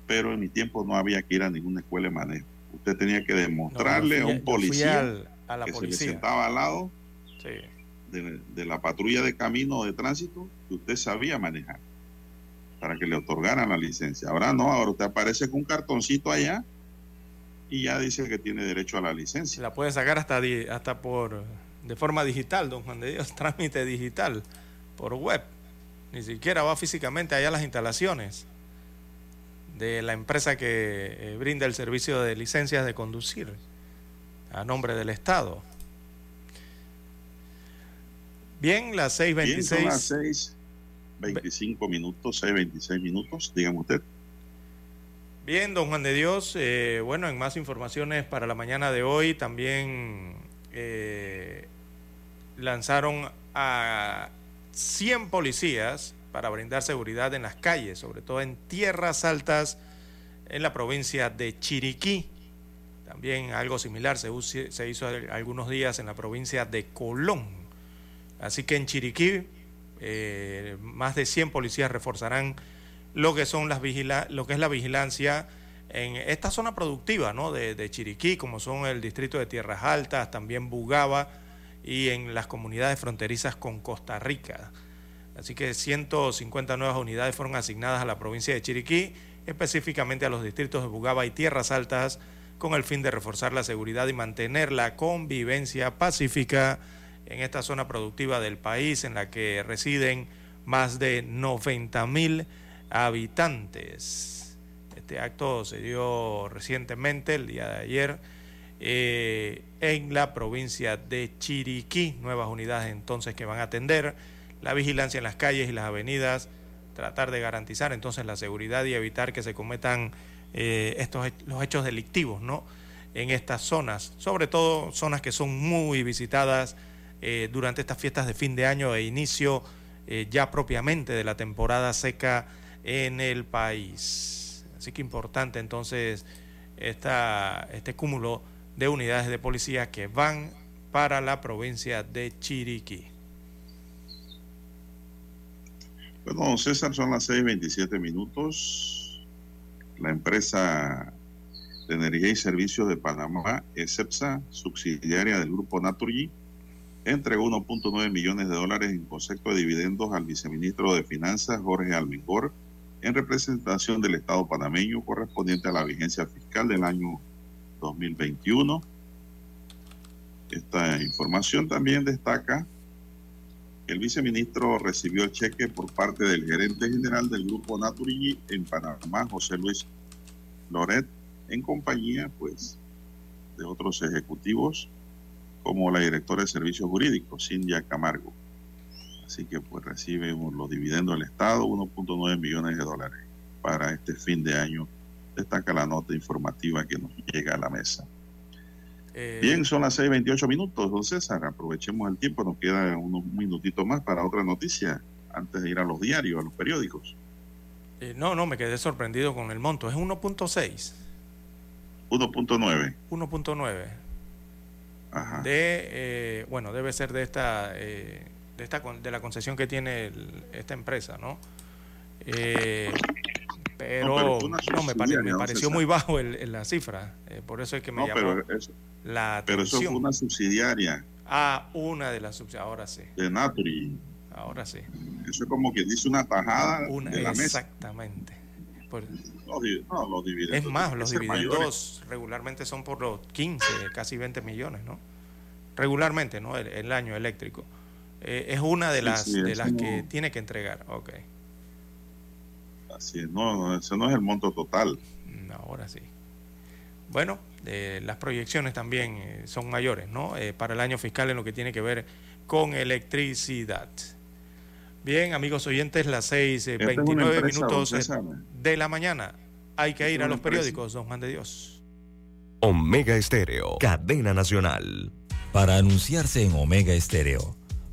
pero en mi tiempo no había que ir a ninguna escuela de manejo. Usted tenía que demostrarle a un policía que se le sentaba al lado de, la patrulla de camino de tránsito que usted sabía manejar para que le otorgaran la licencia. Ahora no, ahora usted aparece con un cartoncito allá y ya dice que tiene derecho a la licencia. La puede sacar hasta, hasta por de forma digital, don Juan de Dios, trámite digital, por web. Ni siquiera va físicamente allá a las instalaciones de la empresa que eh, brinda el servicio de licencias de conducir a nombre del Estado. Bien, las 6.26. son las 6.25 minutos, 6.26 minutos, dígame usted. Bien, don Juan de Dios, eh, bueno, en más informaciones para la mañana de hoy también eh, lanzaron a 100 policías para brindar seguridad en las calles, sobre todo en tierras altas en la provincia de Chiriquí. También algo similar se, hizo algunos días en la provincia de Colón. Así que en Chiriquí eh, más de 100 policías reforzarán lo que, son las vigila lo que es la vigilancia en esta zona productiva ¿no? de, de Chiriquí, como son el distrito de Tierras Altas, también Bugaba y en las comunidades fronterizas con Costa Rica. Así que 150 nuevas unidades fueron asignadas a la provincia de Chiriquí, específicamente a los distritos de Bugaba y Tierras Altas, con el fin de reforzar la seguridad y mantener la convivencia pacífica en esta zona productiva del país en la que residen más de 90 mil habitantes. Este acto se dio recientemente, el día de ayer, eh, en la provincia de Chiriquí. Nuevas unidades entonces que van a atender la vigilancia en las calles y las avenidas, tratar de garantizar entonces la seguridad y evitar que se cometan eh, estos los hechos delictivos, ¿no? En estas zonas, sobre todo zonas que son muy visitadas eh, durante estas fiestas de fin de año e inicio ya propiamente de la temporada seca en el país. Así que importante entonces esta, este cúmulo de unidades de policía que van para la provincia de Chiriquí. Bueno, César, son las 6:27 minutos. La empresa de energía y servicios de Panamá, ESEPSA, subsidiaria del grupo Naturgy, entregó 1.9 millones de dólares en concepto de dividendos al viceministro de Finanzas, Jorge Almengor, en representación del Estado panameño correspondiente a la vigencia fiscal del año 2021. Esta información también destaca que el viceministro recibió el cheque por parte del gerente general del grupo Naturgy en Panamá, José Luis Loret, en compañía pues de otros ejecutivos como la directora de Servicios Jurídicos, Cindia Camargo. Así que pues recibe los dividendos del Estado, 1.9 millones de dólares para este fin de año. Destaca la nota informativa que nos llega a la mesa. Eh, Bien, son las 6.28 minutos, don César. Aprovechemos el tiempo, nos queda unos minutitos más para otra noticia antes de ir a los diarios, a los periódicos. Eh, no, no, me quedé sorprendido con el monto. Es 1.6. 1.9. 1.9 de, eh, bueno, debe ser de esta, eh, de esta, de la concesión que tiene esta empresa, ¿no? Eh, pero no, me, pareció muy bajo el, la cifra, por eso es que me llamó la atención. Pero eso fue una subsidiaria. Ah, una de las subsidiarias, ahora sí. De Naturi. Ahora sí. Eso es como que dice una tajada de la mesa. Exactamente. es más, los dividendos regularmente son por los 15, casi 20 millones, ¿no? Regularmente, ¿no? El, año eléctrico. Eh, es una de las, de las que tiene que entregar, ok. Así es, no, ese no es el monto total. Mm, ahora sí. Bueno, las proyecciones también eh, son mayores, ¿no? Eh, para el año fiscal en lo que tiene que ver con electricidad. Bien, amigos oyentes, las 6.29 minutos de la mañana. Hay que ir a los periódicos, don Juan de Dios. Omega Estéreo, cadena nacional. Para anunciarse en Omega Estéreo,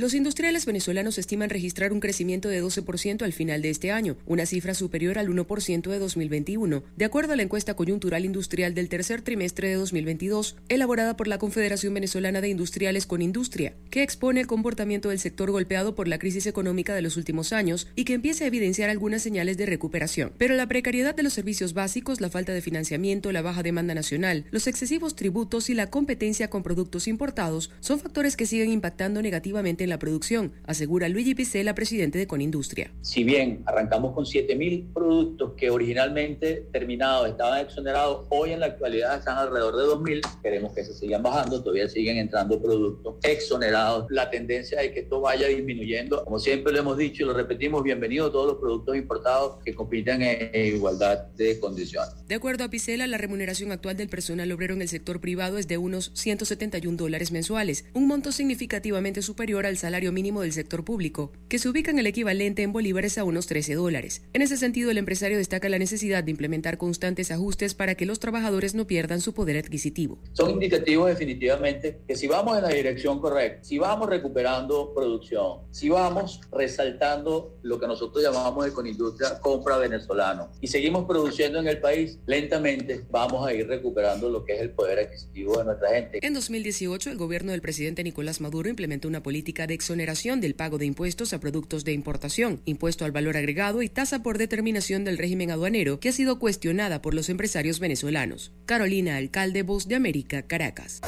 Los industriales venezolanos estiman registrar un crecimiento de 12% al final de este año, una cifra superior al 1% de 2021, de acuerdo a la encuesta coyuntural industrial del tercer trimestre de 2022, elaborada por la Confederación Venezolana de Industriales con Industria, que expone el comportamiento del sector golpeado por la crisis económica de los últimos años y que empieza a evidenciar algunas señales de recuperación. Pero la precariedad de los servicios básicos, la falta de financiamiento, la baja demanda nacional, los excesivos tributos y la competencia con productos importados son factores que siguen impactando negativamente en en la producción, asegura Luigi Picela, presidente de Conindustria. Si bien arrancamos con 7.000 productos que originalmente terminados estaban exonerados, hoy en la actualidad están alrededor de 2.000, queremos que se sigan bajando, todavía siguen entrando productos exonerados. La tendencia es que esto vaya disminuyendo. Como siempre lo hemos dicho y lo repetimos, bienvenidos todos los productos importados que compiten en, igualdad de condiciones. De acuerdo a Picela, la remuneración actual del personal obrero en el sector privado es de unos 171 dólares mensuales, un monto significativamente superior al salario mínimo del sector público, que se ubica en el equivalente en bolívares a unos 13 dólares. En ese sentido, el empresario destaca la necesidad de implementar constantes ajustes para que los trabajadores no pierdan su poder adquisitivo. Son indicativos definitivamente que si vamos en la dirección correcta, si vamos recuperando producción, si vamos resaltando lo que nosotros llamamos de con industria compra venezolano y seguimos produciendo en el país, lentamente vamos a ir recuperando lo que es el poder adquisitivo de nuestra gente. En 2018, el gobierno del presidente Nicolás Maduro implementó una política de exoneración del pago de impuestos a productos de importación, impuesto al valor agregado y tasa por determinación del régimen aduanero, que ha sido cuestionada por los empresarios venezolanos. Carolina Alcalde, Voz de América, Caracas.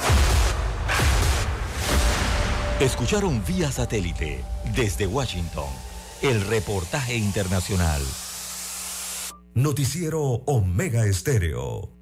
Escucharon vía satélite desde Washington el reportaje internacional. Noticiero Omega Estéreo.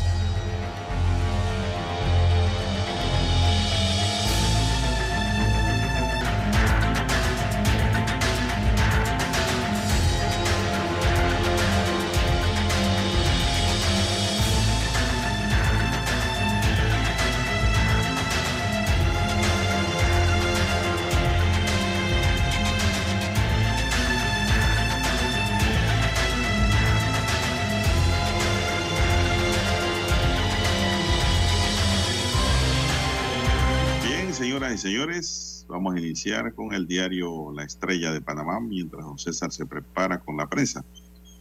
Iniciar con el diario La Estrella de Panamá mientras don César se prepara con la prensa.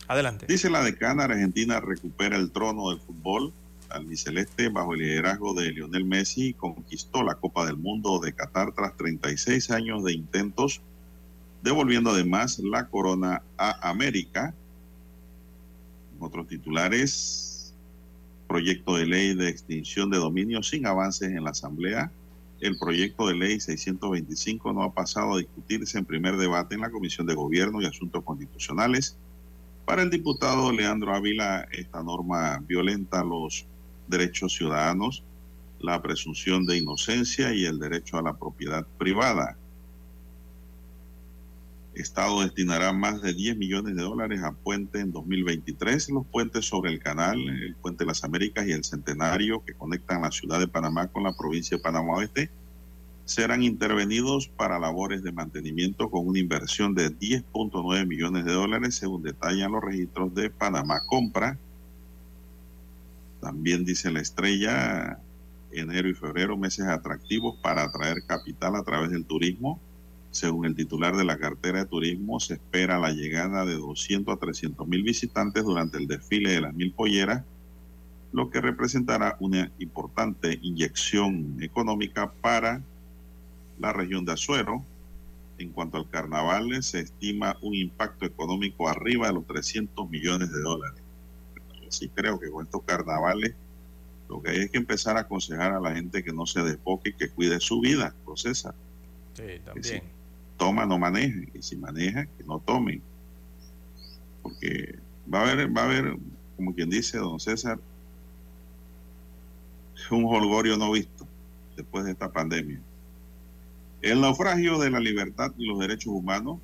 Adelante. Dice la decana, Argentina recupera el trono del fútbol. Albiceleste, bajo el liderazgo de Lionel Messi, conquistó la Copa del Mundo de Qatar tras 36 años de intentos, devolviendo además la corona a América. Otros titulares, proyecto de ley de extinción de dominio sin avances en la Asamblea el proyecto de ley 625 no ha pasado a discutirse en primer debate en la Comisión de Gobierno y Asuntos Constitucionales. Para el diputado Leandro Ávila, esta norma violenta los derechos ciudadanos, la presunción de inocencia y el derecho a la propiedad privada. Estado destinará más de 10 millones de dólares a puente en 2023. Los puentes sobre el canal, el puente de las Américas y el Centenario que conectan la ciudad de Panamá con la provincia de Panamá Oeste serán intervenidos para labores de mantenimiento con una inversión de 10.9 millones de dólares, según detallan los registros de Panamá Compra. También dice la estrella, enero y febrero, meses atractivos para atraer capital a través del turismo según el titular de la cartera de turismo, se espera la llegada de 200 a 300 mil visitantes durante el desfile de las mil polleras, lo que representará una importante inyección económica para la región de Azuero. En cuanto al carnaval, se estima un impacto económico arriba de los 300 millones de dólares. Yo sí creo que con estos carnavales lo que hay es que empezar a aconsejar a la gente que no se desboque y que cuide su vida, procesa. Sí, también toma, no maneje. Y si maneja, que no tome. Porque va a haber, va a haber, como quien dice don César, un holgorio no visto después de esta pandemia. El naufragio de la libertad y los derechos humanos,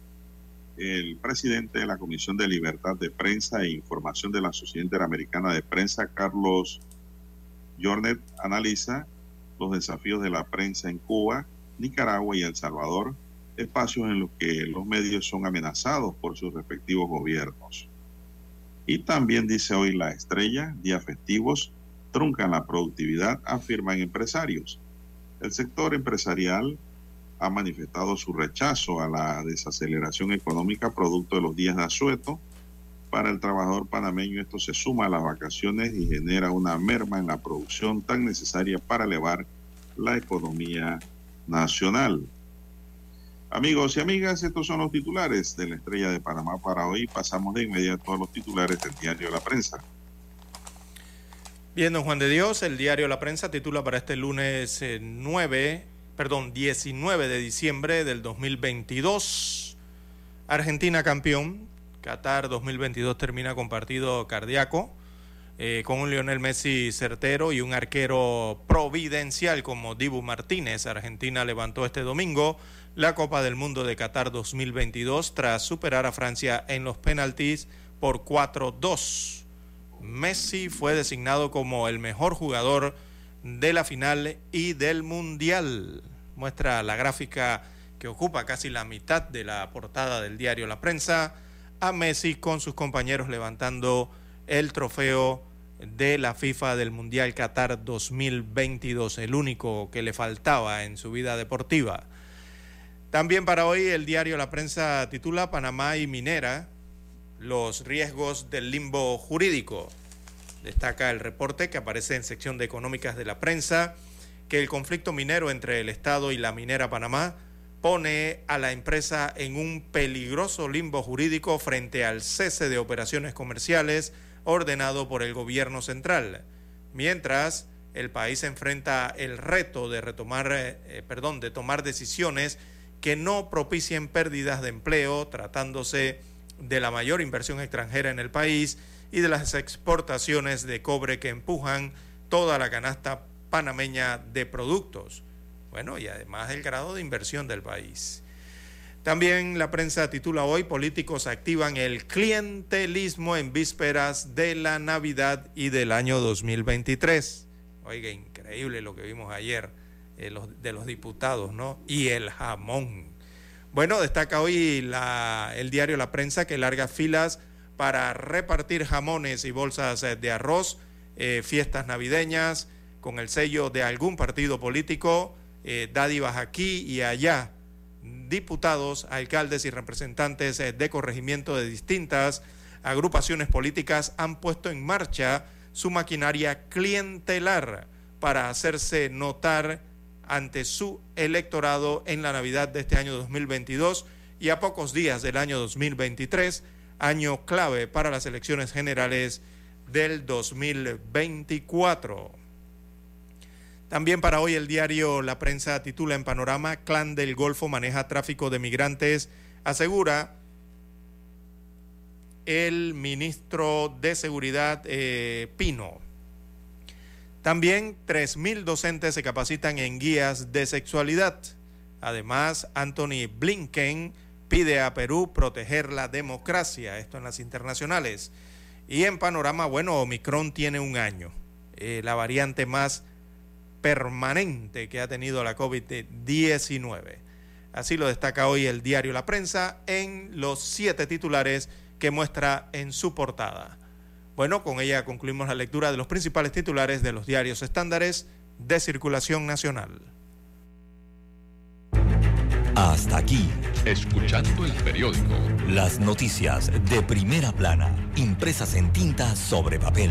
el presidente de la Comisión de Libertad de Prensa e Información de la Sociedad Interamericana de Prensa, Carlos Jornet, analiza los desafíos de la prensa en Cuba, Nicaragua y El Salvador espacios en los que los medios son amenazados por sus respectivos gobiernos. Y también dice hoy la estrella, días festivos truncan la productividad, afirman empresarios. El sector empresarial ha manifestado su rechazo a la desaceleración económica producto de los días de asueto. Para el trabajador panameño esto se suma a las vacaciones y genera una merma en la producción tan necesaria para elevar la economía nacional. Amigos y amigas, estos son los titulares de la Estrella de Panamá para hoy. Pasamos de inmediato a los titulares del diario La Prensa. Bien, don Juan de Dios, el diario La Prensa titula para este lunes 9, eh, perdón, 19 de diciembre del 2022. Argentina campeón. Qatar 2022 termina con partido cardíaco. Eh, con un Lionel Messi certero y un arquero providencial como Dibu Martínez. Argentina levantó este domingo la Copa del Mundo de Qatar 2022 tras superar a Francia en los penaltis por 4-2. Messi fue designado como el mejor jugador de la final y del Mundial. Muestra la gráfica que ocupa casi la mitad de la portada del diario La Prensa a Messi con sus compañeros levantando el trofeo de la FIFA del Mundial Qatar 2022, el único que le faltaba en su vida deportiva. También para hoy el diario La Prensa titula Panamá y Minera los riesgos del limbo jurídico. Destaca el reporte que aparece en sección de económicas de la prensa que el conflicto minero entre el Estado y la minera Panamá pone a la empresa en un peligroso limbo jurídico frente al cese de operaciones comerciales ordenado por el gobierno central, mientras el país enfrenta el reto de retomar, eh, perdón, de tomar decisiones que no propicien pérdidas de empleo, tratándose de la mayor inversión extranjera en el país y de las exportaciones de cobre que empujan toda la canasta panameña de productos. Bueno, y además el grado de inversión del país. También la prensa titula hoy, políticos activan el clientelismo en vísperas de la Navidad y del año 2023. Oiga, increíble lo que vimos ayer eh, de los diputados, ¿no? Y el jamón. Bueno, destaca hoy el diario La Prensa que larga filas para repartir jamones y bolsas eh, de arroz, eh, fiestas navideñas, con el sello de algún partido político, dádivas aquí y allá. Diputados, alcaldes y representantes de corregimiento de distintas agrupaciones políticas han puesto en marcha su maquinaria clientelar para hacerse notar ante su electorado en la Navidad de este año 2022 y a pocos días del año 2023, año clave para las elecciones generales del 2024. También para hoy el diario La Prensa titula en panorama, Clan del Golfo maneja tráfico de migrantes, asegura el ministro de Seguridad eh, Pino. También 3.000 docentes se capacitan en guías de sexualidad. Además, Anthony Blinken pide a Perú proteger la democracia, esto en las internacionales. Y en panorama, bueno, Omicron tiene un año, eh, la variante más permanente que ha tenido la COVID-19. Así lo destaca hoy el diario La Prensa en los siete titulares que muestra en su portada. Bueno, con ella concluimos la lectura de los principales titulares de los diarios estándares de circulación nacional. Hasta aquí, escuchando el periódico. Las noticias de primera plana, impresas en tinta sobre papel.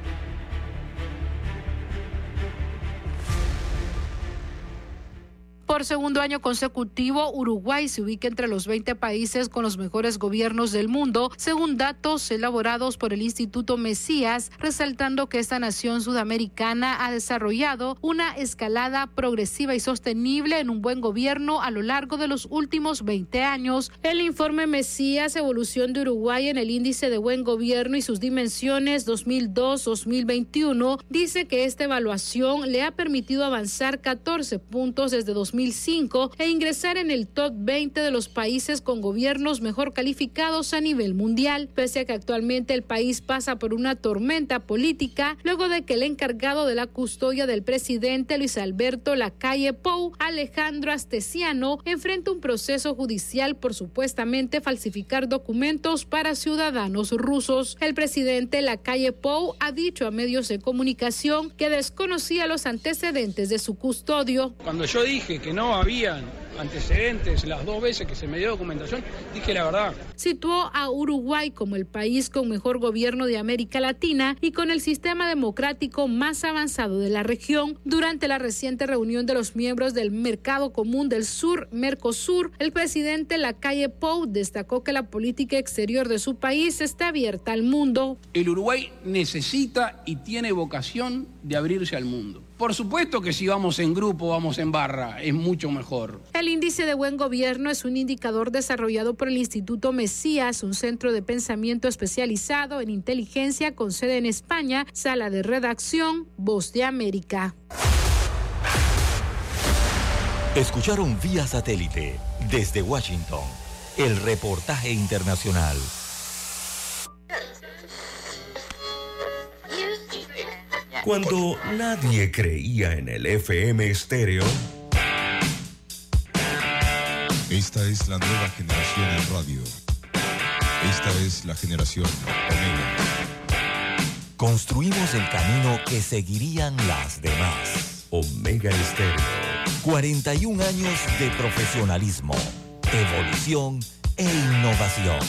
Por segundo año consecutivo, Uruguay se ubica entre los 20 países con los mejores gobiernos del mundo, según datos elaborados por el Instituto Mesías, resaltando que esta nación sudamericana ha desarrollado una escalada progresiva y sostenible en un buen gobierno a lo largo de los últimos 20 años. El informe Mesías, Evolución de Uruguay en el Índice de Buen Gobierno y sus dimensiones 2002-2021, dice que esta evaluación le ha permitido avanzar 14 puntos desde 2005 e ingresar en el top 20 de los países con gobiernos mejor calificados a nivel mundial, pese a que actualmente el país pasa por una tormenta política luego de que el encargado de la custodia del presidente Luis Alberto Lacalle Pou, Alejandro Astesiano, enfrenta un proceso judicial por supuestamente falsificar documentos para ciudadanos rusos. El presidente Lacalle Pou ha dicho a medios de comunicación que desconocía los antecedentes de su custodio. Cuando yo dije que no habían antecedentes, las dos veces que se me dio documentación, dije la verdad. Situó a Uruguay como el país con mejor gobierno de América Latina y con el sistema democrático más avanzado de la región. Durante la reciente reunión de los miembros del Mercado Común del Sur, Mercosur, el presidente Lacalle Pou destacó que la política exterior de su país está abierta al mundo. El Uruguay necesita y tiene vocación de abrirse al mundo. Por supuesto que si vamos en grupo, vamos en barra, es mucho mejor. El índice de buen gobierno es un indicador desarrollado por el Instituto Mesías, un centro de pensamiento especializado en inteligencia con sede en España, sala de redacción, Voz de América. Escucharon vía satélite desde Washington el reportaje internacional. Cuando nadie creía en el FM estéreo. Esta es la nueva generación en radio. Esta es la generación Omega. Construimos el camino que seguirían las demás. Omega Estéreo. 41 años de profesionalismo, evolución e innovación.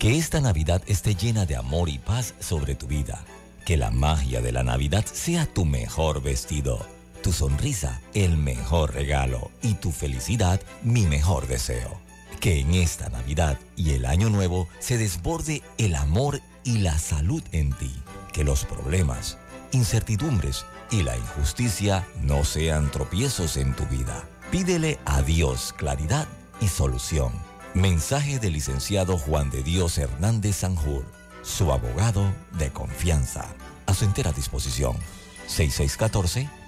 Que esta Navidad esté llena de amor y paz sobre tu vida. Que la magia de la Navidad sea tu mejor vestido, tu sonrisa el mejor regalo y tu felicidad mi mejor deseo. Que en esta Navidad y el Año Nuevo se desborde el amor y la salud en ti. Que los problemas, incertidumbres y la injusticia no sean tropiezos en tu vida. Pídele a Dios claridad y solución. Mensaje del licenciado Juan de Dios Hernández Sanjur, su abogado de confianza. A su entera disposición.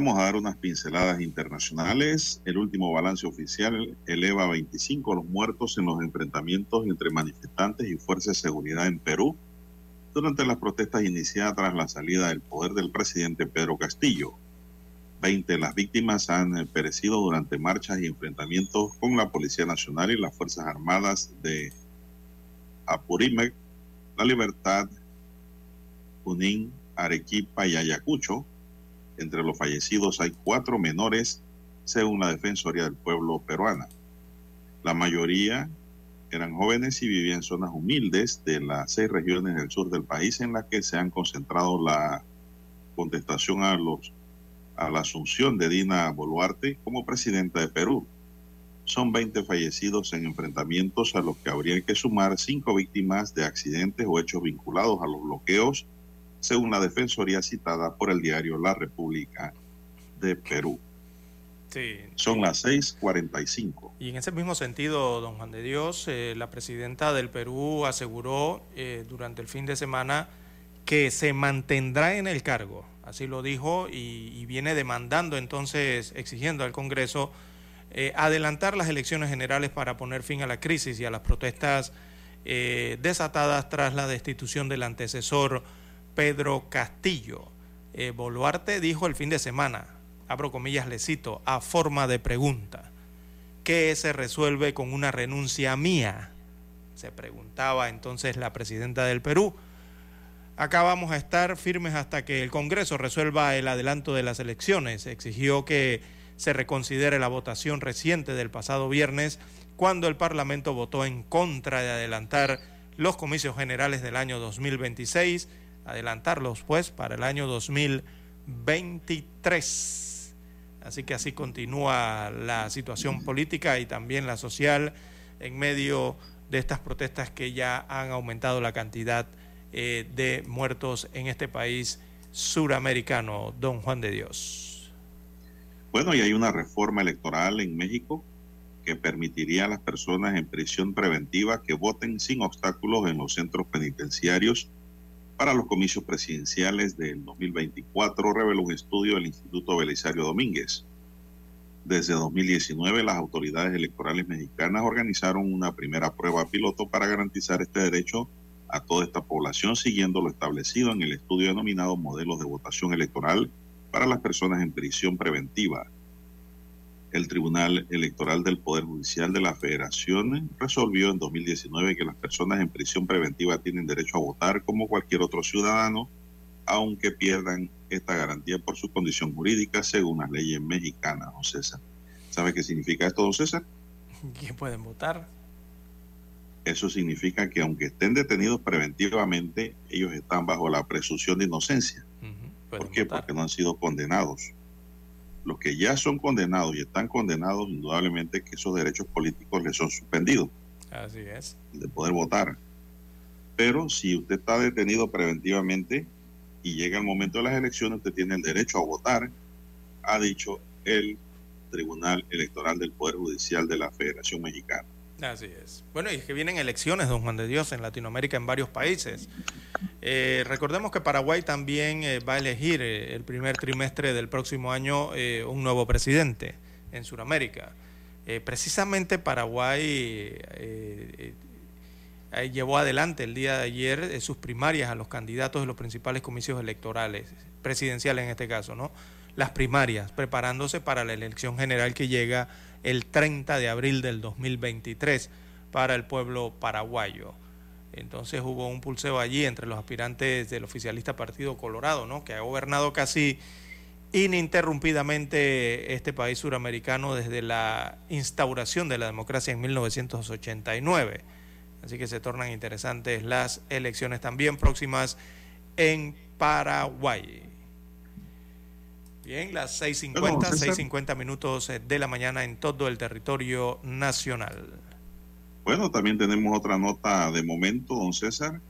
Vamos a dar unas pinceladas internacionales. El último balance oficial eleva a 25 los muertos en los enfrentamientos entre manifestantes y fuerzas de seguridad en Perú durante las protestas iniciadas tras la salida del poder del presidente Pedro Castillo. 20 de las víctimas han perecido durante marchas y enfrentamientos con la Policía Nacional y las Fuerzas Armadas de Apurímac, La Libertad, Junín, Arequipa y Ayacucho entre los fallecidos hay cuatro menores, según la Defensoría del Pueblo peruana. La mayoría eran jóvenes y vivían en zonas humildes de las seis regiones del sur del país en las que se han concentrado la contestación a, la asunción de Dina Boluarte como presidenta de Perú. Son 20 fallecidos en enfrentamientos a los que habría que sumar cinco víctimas de accidentes o hechos vinculados a los bloqueos según la Defensoría citada por el diario La República de Perú. Sí. Son las 6:45. Y en ese mismo sentido, don Juan de Dios, eh, la presidenta del Perú aseguró eh, durante el fin de semana que se mantendrá en el cargo. Así lo dijo y, y viene demandando entonces, exigiendo al Congreso eh, adelantar las elecciones generales para poner fin a la crisis y a las protestas desatadas tras la destitución del antecesor Pedro Castillo. Eh, Boluarte dijo el fin de semana, abro comillas, le cito, a forma de pregunta, ¿qué se resuelve con una renuncia mía? Se preguntaba entonces la presidenta del Perú. Acá vamos a estar firmes hasta que el Congreso resuelva el adelanto de las elecciones. Exigió que se reconsidere la votación reciente del pasado viernes cuando el Parlamento votó en contra de adelantar los comicios generales del año 2026, adelantarlos pues para el año 2023. Así que así continúa la situación política y también la social en medio de estas protestas que ya han aumentado la cantidad eh, de muertos en este país suramericano, don Juan de Dios. Bueno, y hay una reforma electoral en México que permitiría a las personas en prisión preventiva que voten sin obstáculos en los centros penitenciarios para los comicios presidenciales del 2024, reveló un estudio del Instituto Belisario Domínguez. Desde 2019, las autoridades electorales mexicanas organizaron una primera prueba piloto para garantizar este derecho a toda esta población, siguiendo lo establecido en el estudio denominado Modelos de Votación Electoral para las personas en prisión preventiva. El Tribunal Electoral del Poder Judicial de la Federación resolvió en 2019 que las personas en prisión preventiva tienen derecho a votar como cualquier otro ciudadano, aunque pierdan esta garantía por su condición jurídica según las leyes mexicanas, don César. ¿Sabe qué significa esto, don César? ¿Quién pueden votar? Eso significa que aunque estén detenidos preventivamente, ellos están bajo la presunción de inocencia. ¿Por qué? Porque no han sido condenados. Los que ya son condenados y están condenados, indudablemente que esos derechos políticos les son suspendidos. Así es. De poder votar. Pero si usted está detenido preventivamente y llega el momento de las elecciones, usted tiene el derecho a votar, ha dicho el Tribunal Electoral del Poder Judicial de la Federación Mexicana. Así es. Bueno, y es que vienen elecciones, don Juan de Dios, en Latinoamérica, en varios países. Eh, recordemos que Paraguay también eh, va a elegir eh, el primer trimestre del próximo año un nuevo presidente en Sudamérica. precisamente Paraguay llevó adelante el día de ayer sus primarias a los candidatos de los principales comicios electorales, presidenciales en este caso, ¿no? Las primarias, preparándose para la elección general que llega el 30 de abril del 2023 para el pueblo paraguayo. Entonces hubo un pulseo allí entre los aspirantes del oficialista Partido Colorado, ¿no? que ha gobernado casi ininterrumpidamente este país suramericano desde la instauración de la democracia en 1989. Así que se tornan interesantes las elecciones también próximas en Paraguay. Bien, las 6.50, 6.50 minutos de la mañana en todo el territorio nacional. Bueno, también tenemos otra nota de momento, don César,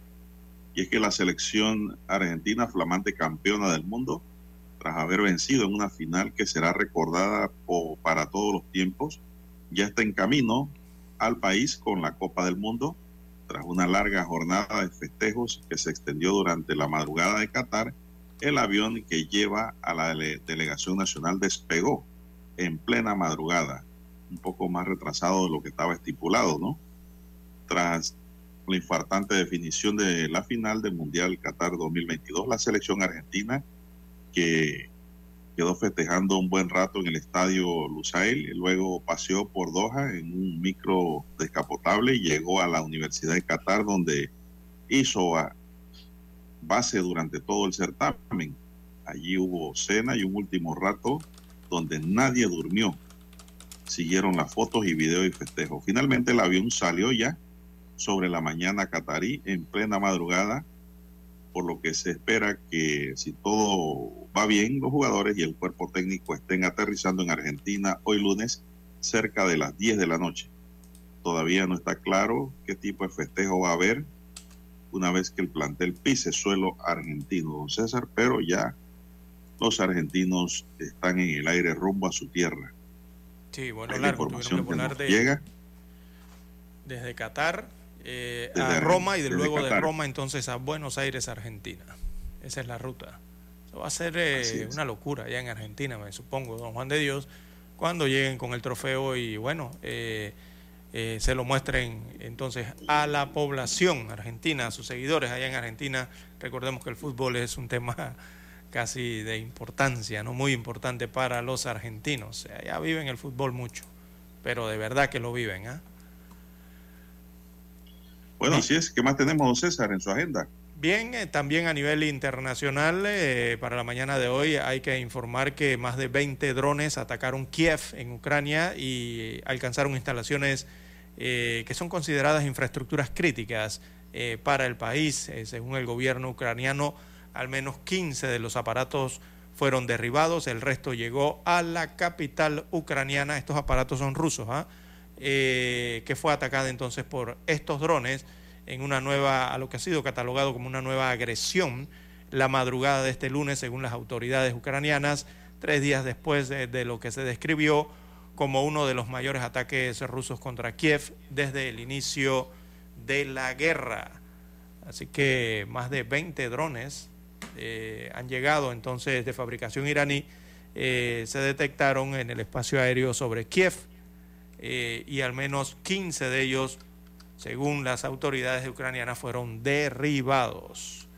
y es que la selección argentina, flamante campeona del mundo, tras haber vencido en una final que será recordada para todos los tiempos, ya está en camino al país con la Copa del Mundo, tras una larga jornada de festejos que se extendió durante la madrugada de Qatar el avión que lleva a la delegación nacional despegó en plena madrugada, un poco más retrasado de lo que estaba estipulado, ¿no? Tras la infartante definición de la final del Mundial Qatar 2022, la selección argentina, que quedó festejando un buen rato en el estadio Lusail, luego paseó por Doha en un micro descapotable y llegó a la Universidad de Qatar, donde hizo base durante todo el certamen. Allí hubo cena y un último rato donde nadie durmió. Siguieron las fotos y videos y festejos. Finalmente el avión salió ya sobre la mañana catarí en plena madrugada, por lo que se espera que si todo va bien, los jugadores y el cuerpo técnico estén aterrizando en Argentina hoy lunes cerca de las 10 de la noche. Todavía no está claro qué tipo de festejo va a haber, una vez que el plantel pise suelo argentino, don César, pero ya los argentinos están en el aire rumbo a su tierra. Sí, bueno, largo, información que llega. desde Qatar eh, a Roma y de luego de Roma entonces a Buenos Aires, Argentina. Esa es la ruta. Eso va a ser eh, una locura allá en Argentina, me supongo, don Juan de Dios, cuando lleguen con el trofeo y bueno, eh, eh, se lo muestren entonces a la población argentina, a sus seguidores allá en Argentina. Recordemos que el fútbol es un tema casi de importancia, no muy importante para los argentinos. Allá viven el fútbol mucho, pero de verdad que lo viven. ¿ah? Bueno, así es. ¿Qué más tenemos, don César, en su agenda? Bien, eh, también a nivel internacional, eh, para la mañana de hoy hay que informar que más de 20 drones atacaron Kiev en Ucrania y alcanzaron instalaciones eh, que son consideradas infraestructuras críticas para el país. según el gobierno ucraniano, al menos 15 de los aparatos fueron derribados, el resto llegó a la capital ucraniana. Estos aparatos son rusos, ¿ah? que fue atacada entonces por estos drones en una nueva, a lo que ha sido catalogado como una nueva agresión la madrugada de este lunes, según las autoridades ucranianas, tres días después de, lo que se describió como uno de los mayores ataques rusos contra Kiev desde el inicio de la guerra. Así que más de 20 drones eh, han llegado entonces de fabricación iraní, eh, se detectaron en el espacio aéreo sobre Kiev eh, y al menos 15 de ellos según las autoridades ucranianas, fueron derribados.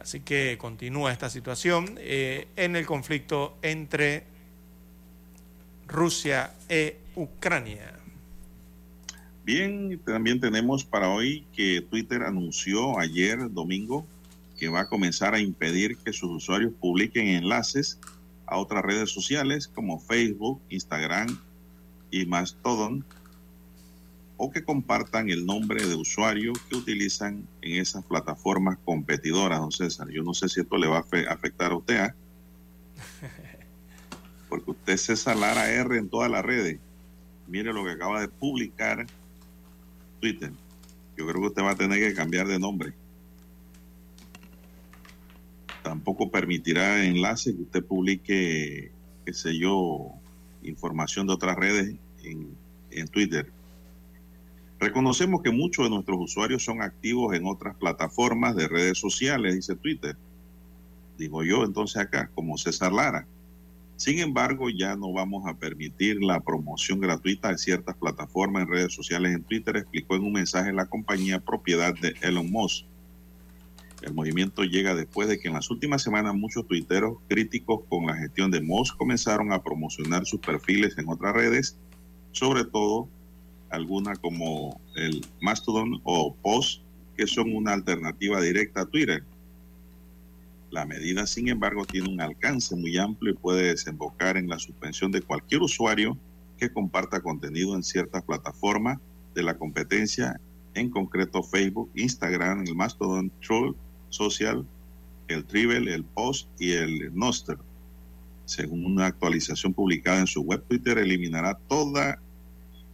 Así que continúa esta situación en el conflicto entre Rusia e Ucrania. Bien, también tenemos para hoy que Twitter anunció ayer domingo que va a comenzar a impedir que sus usuarios publiquen enlaces a otras redes sociales como Facebook, Instagram y Mastodon o que compartan el nombre de usuario que utilizan en esas plataformas competidoras, don César. Yo no sé si esto le va a afectar a usted, ¿ah? porque usted es César Lara R en todas las redes. Mire lo que acaba de publicar Twitter. Yo creo que usted va a tener que cambiar de nombre. Tampoco permitirá enlace que usted publique, qué sé yo, información de otras redes en, en Twitter Reconocemos que muchos de nuestros usuarios son activos en otras plataformas de redes sociales, dice Twitter. Digo yo entonces acá, como César Lara. Sin embargo, ya no vamos a permitir la promoción gratuita de ciertas plataformas en redes sociales en Twitter, explicó en un mensaje la compañía propiedad de Elon Musk. El movimiento llega después de que en las últimas semanas muchos tuiteros críticos con la gestión de Musk comenzaron a promocionar sus perfiles en otras redes, sobre todo alguna como el Mastodon o Post, que son una alternativa directa a Twitter. La medida, sin embargo, tiene un alcance muy amplio y puede desembocar en la suspensión de cualquier usuario que comparta contenido en ciertas plataformas de la competencia, en concreto Facebook, Instagram, el Mastodon, Troll, Social, el Trivel, el Post y el Noster. Según una actualización publicada en su web, Twitter eliminará toda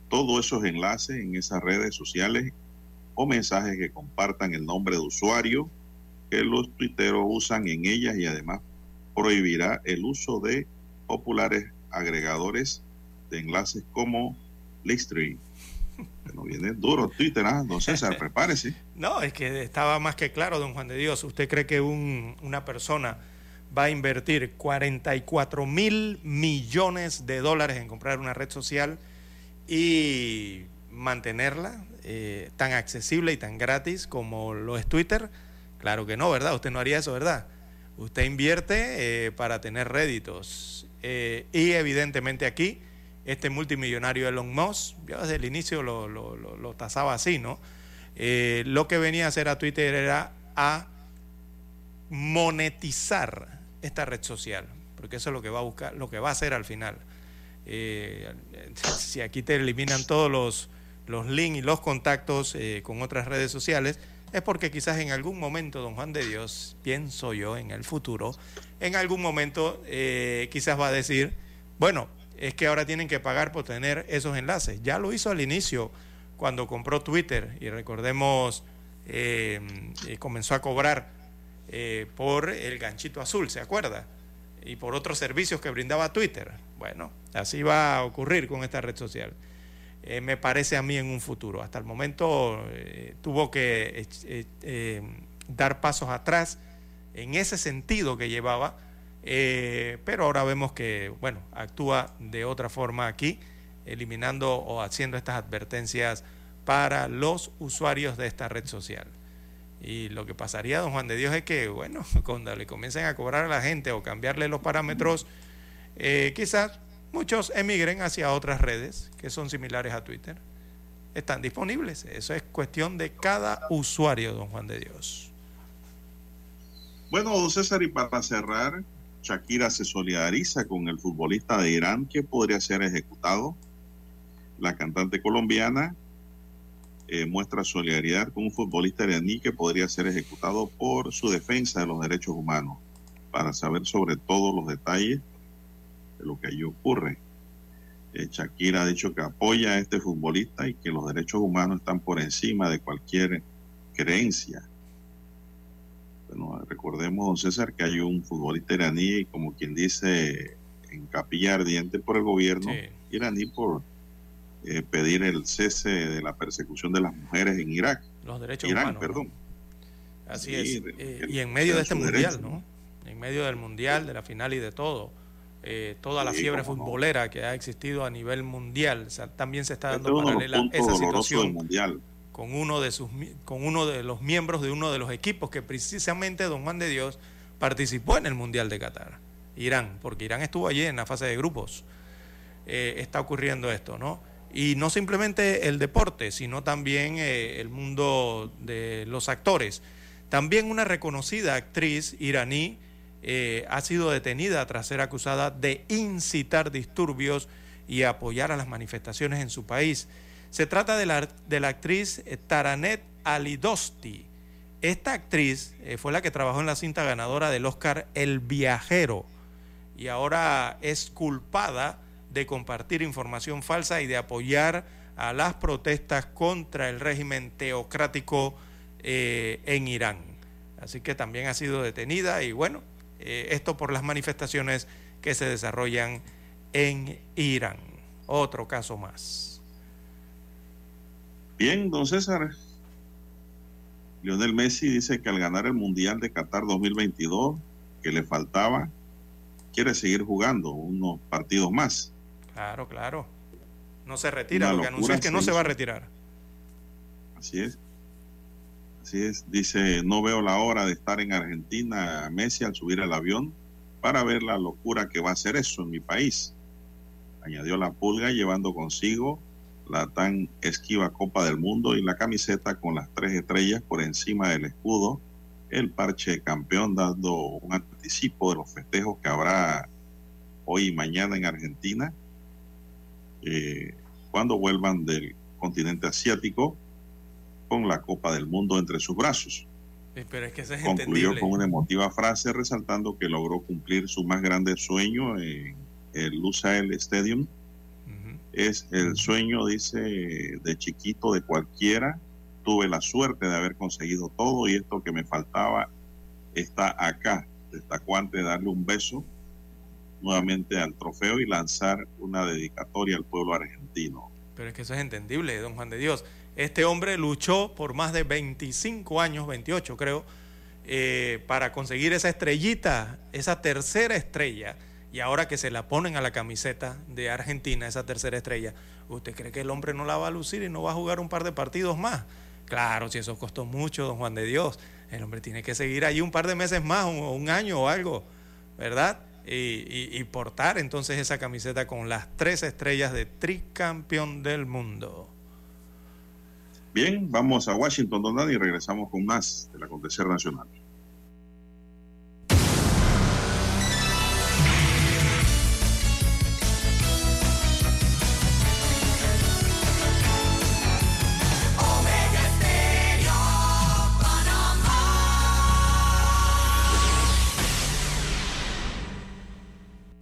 todos esos enlaces en esas redes sociales o mensajes que compartan el nombre de usuario que los tuiteros usan en ellas y además prohibirá el uso de populares agregadores de enlaces como Linktree. Bueno, viene duro Twitter, ¿ah? Don César, prepárese. No, es que estaba más que claro, don Juan de Dios. ¿Usted cree que un, una persona va a invertir 44 mil millones de dólares en comprar una red social? y mantenerla eh, tan accesible y tan gratis como lo es Twitter? Claro que no, ¿verdad? Usted no haría eso, ¿verdad? Usted invierte eh, para tener réditos. Eh, y evidentemente aquí, este multimillonario Elon Musk, yo desde el inicio lo, lo, lo, tasaba así, ¿no? lo que venía a hacer a Twitter era a monetizar esta red social, porque eso es lo que va a buscar, lo que va a hacer al final. Eh, si aquí te eliminan todos los, los links y los contactos eh, con otras redes sociales, es porque quizás en algún momento, don Juan de Dios, pienso yo en el futuro, en algún momento eh, quizás va a decir, bueno, es que ahora tienen que pagar por tener esos enlaces. Ya lo hizo al inicio cuando compró Twitter y recordemos, comenzó a cobrar por el ganchito azul, ¿se acuerda? Y por otros servicios que brindaba Twitter. Bueno, así va a ocurrir con esta red social. Eh, me parece a mí en un futuro. Hasta el momento eh, tuvo que eh, dar pasos atrás en ese sentido que llevaba Eh, pero ahora vemos que, bueno, actúa de otra forma aquí, eliminando o haciendo estas advertencias para los usuarios de esta red social. Y lo que pasaría, don Juan de Dios, es que, bueno, cuando le comiencen a cobrar a la gente o cambiarle los parámetros, eh, quizás muchos emigren hacia otras redes que son similares a Twitter. Están disponibles. Eso es cuestión de cada usuario, don Juan de Dios. Bueno, don César, y para cerrar, Shakira se solidariza con el futbolista de Irán que podría ser ejecutado. La cantante colombiana eh, muestra solidaridad con un futbolista iraní que podría ser ejecutado por su defensa de los derechos humanos. Para saber sobre todos los detalles de lo que allí ocurre, eh, Shakira ha dicho que apoya a este futbolista y que los derechos humanos están por encima de cualquier creencia recordemos, don César, que hay un futbolista iraní, como quien dice, en capilla ardiente por el gobierno iraní por eh, pedir el cese de la persecución de las mujeres en Irak. Los derechos humanos. perdón. Así es. Eh, y en medio de este mundial, ¿no? En medio del mundial, de la final y de todo. Eh, toda la fiebre futbolera que ha existido a nivel mundial. también se está dando paralela esa situación. Mundial con uno de sus con uno de los miembros de uno de los equipos que precisamente Don Juan de Dios participó en el Mundial de Qatar, Irán, porque Irán estuvo allí en la fase de grupos. Eh, está ocurriendo esto, ¿no? Y no simplemente el deporte, sino también eh, el mundo de los actores. También una reconocida actriz iraní eh, ha sido detenida tras ser acusada de incitar disturbios y apoyar a las manifestaciones en su país. Se trata de la, de la actriz eh, Taranet Alidosti. Esta actriz eh, fue la que trabajó en la cinta ganadora del Oscar El Viajero y ahora es culpada de compartir información falsa y de apoyar a las protestas contra el régimen teocrático eh, en Irán. Así que también ha sido detenida y bueno, esto por las manifestaciones que se desarrollan en Irán. Otro caso más. Bien, don César. Lionel Messi dice que al ganar el Mundial de Qatar 2022, que le faltaba, quiere seguir jugando unos partidos más. Claro, claro. No se retira, lo que anunció es que no se va a retirar. Así es. Así es. Dice, no veo la hora de estar en Argentina, Messi, al subir al avión, para ver la locura que va a ser eso en mi país. Añadió la pulga llevando consigo la tan esquiva Copa del Mundo y la camiseta con las tres estrellas por encima del escudo, el parche campeón dando un anticipo de los festejos que habrá hoy y mañana en Argentina, eh, cuando vuelvan del continente asiático con la Copa del Mundo entre sus brazos. pero es que es Concluyó con una emotiva frase resaltando que logró cumplir su más grande sueño en el Lusail Stadium es el sueño, dice, de chiquito de cualquiera. Tuve la suerte de haber conseguido todo y esto que me faltaba está acá. Destacó antes de darle un beso nuevamente al trofeo y lanzar una dedicatoria al pueblo argentino. Pero es que eso es entendible, don Juan de Dios. Este hombre luchó por más de 25 años, 28 creo, eh, para conseguir esa estrellita, esa tercera estrella y ahora que se la ponen a la camiseta de Argentina, esa tercera estrella, ¿usted cree que el hombre no la va a lucir y no va a jugar un par de partidos más? Claro, si eso costó mucho, don Juan de Dios, el hombre tiene que seguir allí un par de meses más, un, un año o algo, ¿verdad? Y, y, portar entonces esa camiseta con las tres estrellas de tricampeón del mundo. Bien, vamos a Washington, don y regresamos con más del acontecer nacional.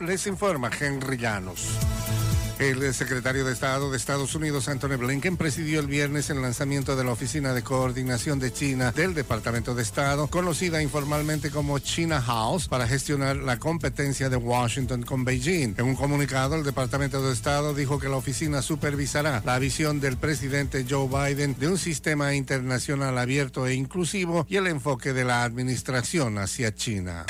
Les informa Henry Llanos. El secretario de Estado de Estados Unidos, Anthony Blinken, presidió el viernes el lanzamiento de la Oficina de Coordinación de China del Departamento de Estado, conocida informalmente como China House, para gestionar la competencia de Washington con Beijing. En un comunicado, el Departamento de Estado dijo que la oficina supervisará la visión del presidente Joe Biden de un sistema internacional abierto e inclusivo y el enfoque de la administración hacia China.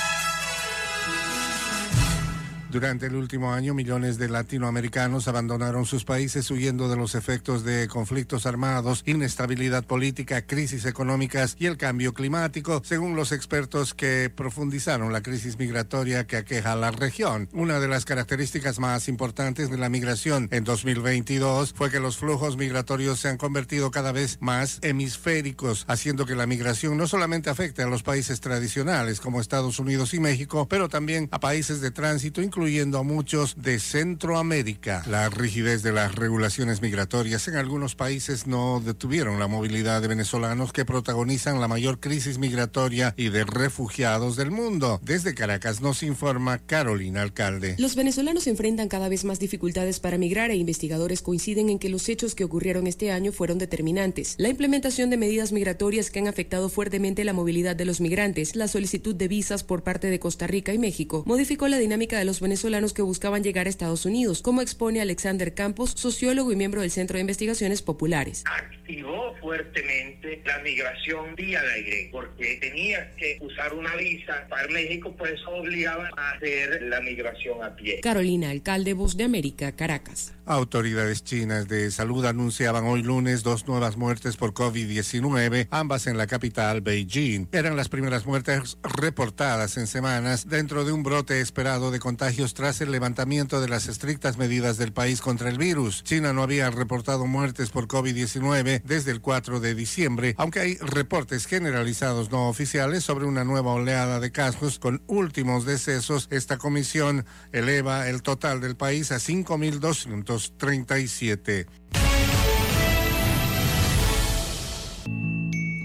Durante el último año, millones de latinoamericanos abandonaron sus países huyendo de los efectos de conflictos armados, inestabilidad política, crisis económicas y el cambio climático, según los expertos que profundizaron la crisis migratoria que aqueja a la región. Una de las características más importantes de la migración en 2022 fue que los flujos migratorios se han convertido cada vez más hemisféricos, haciendo que la migración no solamente afecte a los países tradicionales como Estados Unidos y México, pero también a países de tránsito, incluyendo a muchos de Centroamérica. La rigidez de las regulaciones migratorias en algunos países no detuvieron la movilidad de venezolanos que protagonizan la mayor crisis migratoria y de refugiados del mundo. Desde Caracas nos informa Carolina Alcalde. Los venezolanos enfrentan cada vez más dificultades para migrar e investigadores coinciden en que los hechos que ocurrieron este año fueron determinantes. La implementación de medidas migratorias que han afectado fuertemente la movilidad de los migrantes, la solicitud de visas por parte de Costa Rica y México, modificó la dinámica de los venezolanos que buscaban llegar a Estados Unidos, como expone Alexander Campos, sociólogo y miembro del Centro de Investigaciones Populares. Activó fuertemente la migración vía aire, porque tenías que usar una visa para México, pues eso obligaba a hacer la migración a pie. Carolina, alcalde Voz de América, Caracas. Autoridades chinas de salud anunciaban hoy lunes dos nuevas muertes por COVID-19, ambas en la capital, Beijing. Eran las primeras muertes reportadas en semanas dentro de un brote esperado de tras el levantamiento de las estrictas medidas del país contra el virus. China no había reportado muertes por COVID-19 desde el 4 de diciembre, aunque hay reportes generalizados no oficiales sobre una nueva oleada de casos con últimos decesos. Esta comisión eleva el total del país a 5.237.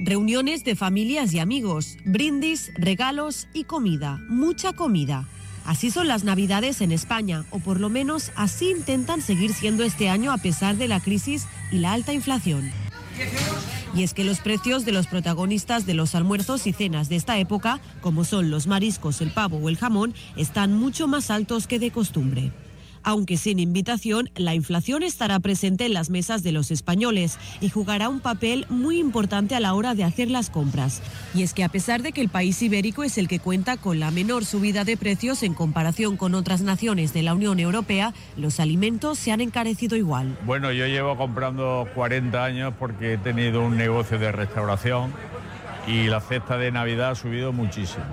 Reuniones de familias y amigos, brindis, regalos y comida, mucha comida. Así son las Navidades en España, o por lo menos así intentan seguir siendo este año a pesar de la crisis y la alta inflación. Y es que los precios de los protagonistas de los almuerzos y cenas de esta época, como son los mariscos, el pavo o el jamón, están mucho más altos que de costumbre. Aunque sin invitación, la inflación estará presente en las mesas de los españoles y jugará un papel muy importante a la hora de hacer las compras. Y es que a pesar de que el país ibérico es el que cuenta con la menor subida de precios en comparación con otras naciones de la Unión Europea, los alimentos se han encarecido igual. Bueno, yo llevo comprando 40 años porque he tenido un negocio de restauración y la cesta de Navidad ha subido muchísimo.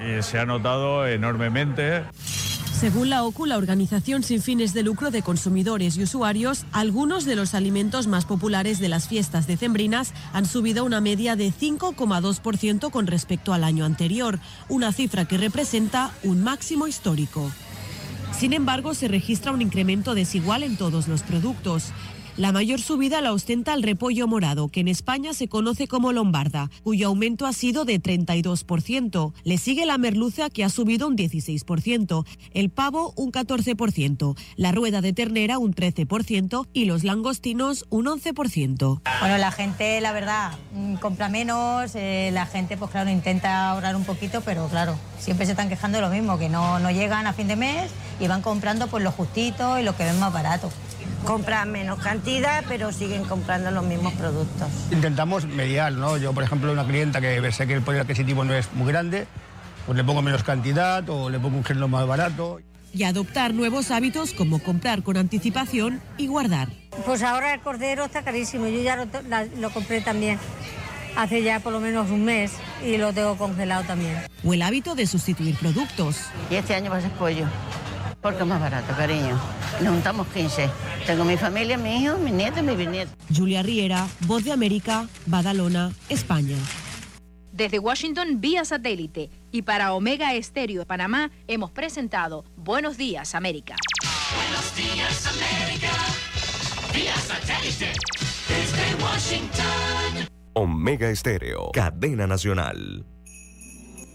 Y se ha notado enormemente. Según la OCU, la organización sin fines de lucro de consumidores y usuarios, algunos de los alimentos más populares de las fiestas decembrinas han subido una media de 5,2% con respecto al año anterior, una cifra que representa un máximo histórico. Sin embargo, se registra un incremento desigual en todos los productos. La mayor subida la ostenta el repollo morado, que en España se conoce como lombarda, cuyo aumento ha sido de 32%. Le sigue la merluza, que ha subido un 16%, el pavo un 14%, la rueda de ternera un 13% y los langostinos un 11%. Bueno, la gente, la verdad, mm, compra menos, eh, la gente, pues claro, intenta ahorrar un poquito, pero claro, siempre se están quejando de lo mismo, que no, no llegan a fin de mes y van comprando pues lo justito y lo que ven más barato. Compran menos cantidad, pero siguen comprando los mismos productos. Intentamos mediar, ¿no? Yo, por ejemplo, una clienta que sé que el poder adquisitivo no es muy grande, pues le pongo menos cantidad o le pongo un género más barato. Y adoptar nuevos hábitos como comprar con anticipación y guardar. Pues ahora el cordero está carísimo, yo ya lo, la- lo compré también hace ya por lo menos un mes y lo tengo congelado también. O el hábito de sustituir productos. Y este año va a ser pollo, porque es más barato, cariño. Nos juntamos 15. Tengo mi familia, mi hijo, mi nieto y mi bisnieto. Julia Riera, Voz de América, Badalona, España. Desde Washington vía satélite y para Omega Estéreo de Panamá hemos presentado Buenos Días América. Buenos días, América. Vía satélite. Desde Washington. Omega Estéreo, cadena nacional.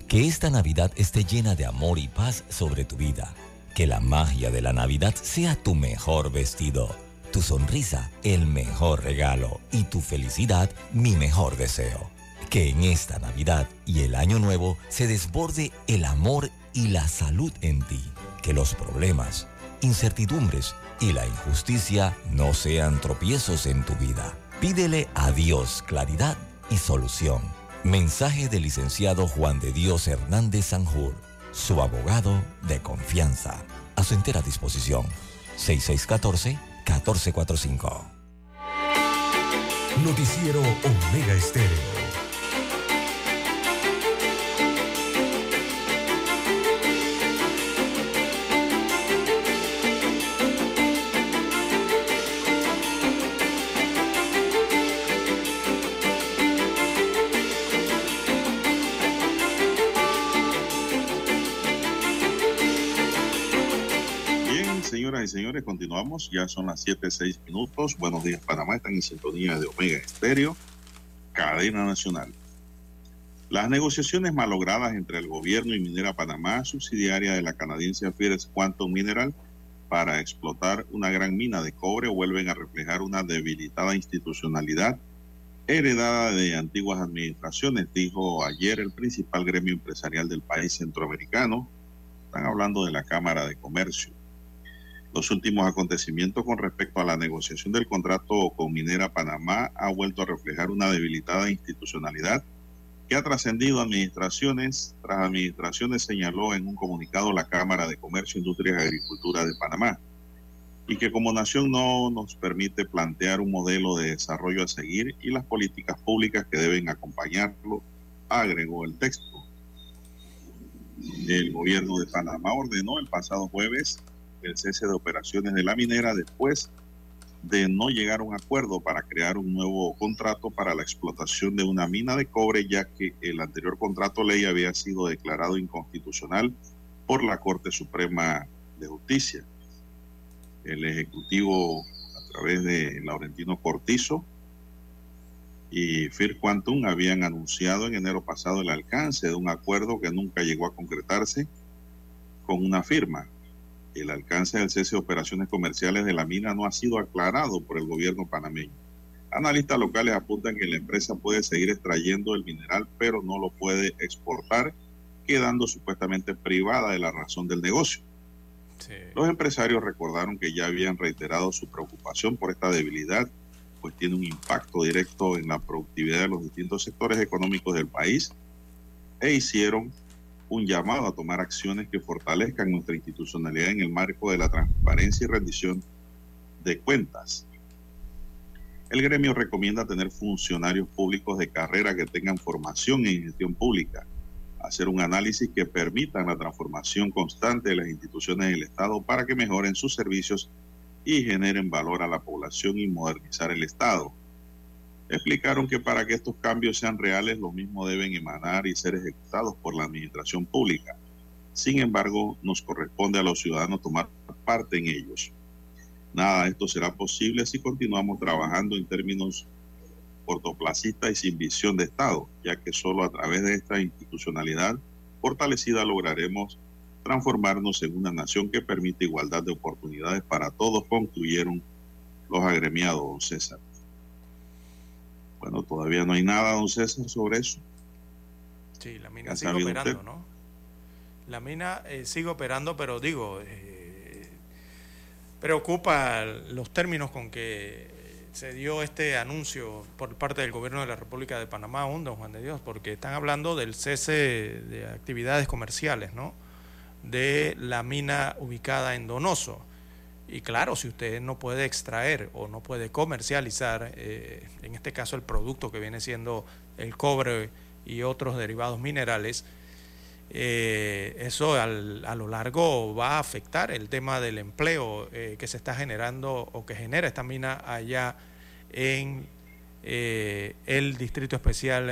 Que esta Navidad esté llena de amor y paz sobre tu vida. Que la magia de la Navidad sea tu mejor vestido, tu sonrisa el mejor regalo y tu felicidad mi mejor deseo. Que en esta Navidad y el Año Nuevo se desborde el amor y la salud en ti. Que los problemas, incertidumbres y la injusticia no sean tropiezos en tu vida. Pídele a Dios claridad y solución. Mensaje del licenciado Juan de Dios Hernández Sanjur, su abogado de confianza. A su entera disposición. 6614-1445. Noticiero Omega Estéreo. Continuamos. Ya son las 7, 6 minutos. Buenos días, Panamá. Están en sintonía de Omega Estéreo, cadena nacional. Las negociaciones malogradas entre el gobierno y Minera Panamá, subsidiaria de la canadiense Fierce Quantum Mineral, para explotar una gran mina de cobre, vuelven a reflejar una debilitada institucionalidad heredada de antiguas administraciones, dijo ayer el principal gremio empresarial del país centroamericano. Están hablando de la Cámara de Comercio. Los últimos acontecimientos con respecto a la negociación del contrato con Minera Panamá ha vuelto a reflejar una debilitada institucionalidad que ha trascendido administraciones tras administraciones, señaló en un comunicado la Cámara de Comercio, Industria y Agricultura de Panamá, y que como nación no nos permite plantear un modelo de desarrollo a seguir y las políticas públicas que deben acompañarlo, agregó el texto. El gobierno de Panamá ordenó el pasado jueves el cese de operaciones de la minera después de no llegar a un acuerdo para crear un nuevo contrato para la explotación de una mina de cobre, ya que el anterior contrato ley había sido declarado inconstitucional por la Corte Suprema de Justicia. El Ejecutivo, a través de Laurentino Cortizo y Fir Quantum, habían anunciado en enero pasado el alcance de un acuerdo que nunca llegó a concretarse con una firma el alcance del cese de operaciones comerciales de la mina no ha sido aclarado por el gobierno panameño. Analistas locales apuntan que la empresa puede seguir extrayendo el mineral, pero no lo puede exportar, quedando supuestamente privada de la razón del negocio. Sí. Los empresarios recordaron que ya habían reiterado su preocupación por esta debilidad, pues tiene un impacto directo en la productividad de los distintos sectores económicos del país, e hicieron un llamado a tomar acciones que fortalezcan nuestra institucionalidad en el marco de la transparencia y rendición de cuentas. El gremio recomienda tener funcionarios públicos de carrera que tengan formación en gestión pública, hacer un análisis que permita la transformación constante de las instituciones del Estado para que mejoren sus servicios y generen valor a la población y modernizar el Estado explicaron que para que estos cambios sean reales, los mismos deben emanar y ser ejecutados por la administración pública. Sin embargo, nos corresponde a los ciudadanos tomar parte en ellos. Nada de esto será posible si continuamos trabajando en términos cortoplacistas y sin visión de Estado, ya que solo a través de esta institucionalidad fortalecida lograremos transformarnos en una nación que permite igualdad de oportunidades para todos, concluyeron los agremiados, César. Bueno, todavía no hay nada, don César, sobre eso. Sí, la mina sigue operando, usted? ¿no? La mina eh, sigue operando, pero digo, eh, preocupa los términos con que se dio este anuncio por parte del gobierno de la República de Panamá, aún, don Juan de Dios, porque están hablando del cese de actividades comerciales, ¿no? De la mina ubicada en Donoso. Y claro, si usted no puede extraer o no puede comercializar, eh, en este caso el producto que viene siendo el cobre y otros derivados minerales, eh, eso al, a lo largo va a afectar el tema del empleo eh, que se está generando o que genera esta mina allá en el Distrito Especial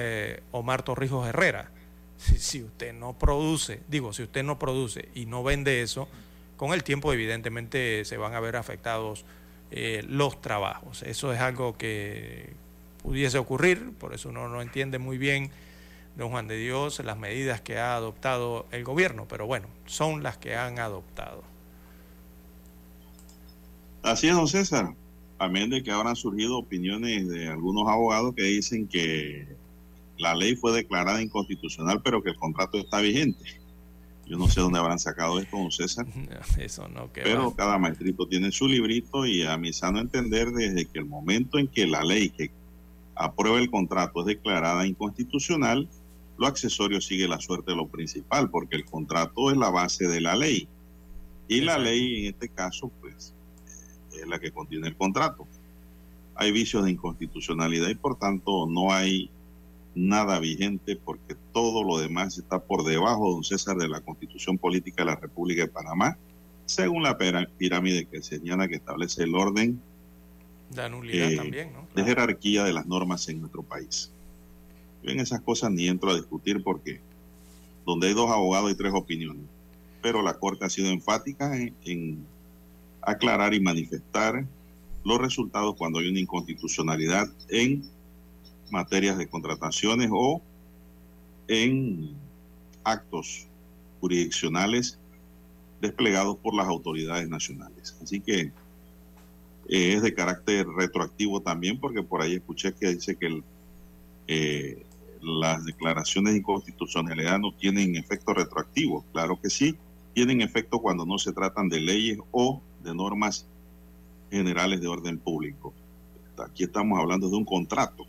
Omar Torrijos Herrera. Si, si usted no produce, digo, si usted no produce y no vende eso, con el tiempo evidentemente se van a ver afectados eh, los trabajos. Eso es algo que pudiese ocurrir, por eso uno no entiende muy bien don Juan de Dios, las medidas que ha adoptado el gobierno, pero bueno, son las que han adoptado. Así es, don César. Amén de que han surgido opiniones de algunos abogados que dicen que la ley fue declarada inconstitucional, pero que el contrato está vigente. Yo no sé dónde habrán sacado esto, don César. Eso no, que Pero va. cada maestrito tiene su librito y a mi sano entender, desde que el momento en que la ley que aprueba el contrato es declarada inconstitucional, lo accesorio sigue la suerte de lo principal, porque el contrato es la base de la ley. Y la ley, en este caso, pues, es la que contiene el contrato. Hay vicios de inconstitucionalidad y por tanto no hay nada vigente porque todo lo demás está por debajo, don César, de la constitución política de la República de Panamá, según la pirámide que señala que establece el orden nulidad eh, también, ¿no? de jerarquía de las normas en nuestro país. Yo en esas cosas ni entro a discutir porque donde hay dos abogados hay tres opiniones. Pero la Corte ha sido enfática en, en aclarar y manifestar los resultados cuando hay una inconstitucionalidad en materias de contrataciones o en actos jurisdiccionales desplegados por las autoridades nacionales. Así que eh, es de carácter retroactivo también, porque por ahí escuché que dice que eh, las declaraciones de inconstitucionalidad no tienen efecto retroactivo. Claro que sí, tienen efecto cuando no se tratan de leyes o de normas generales de orden público. Aquí estamos hablando de un contrato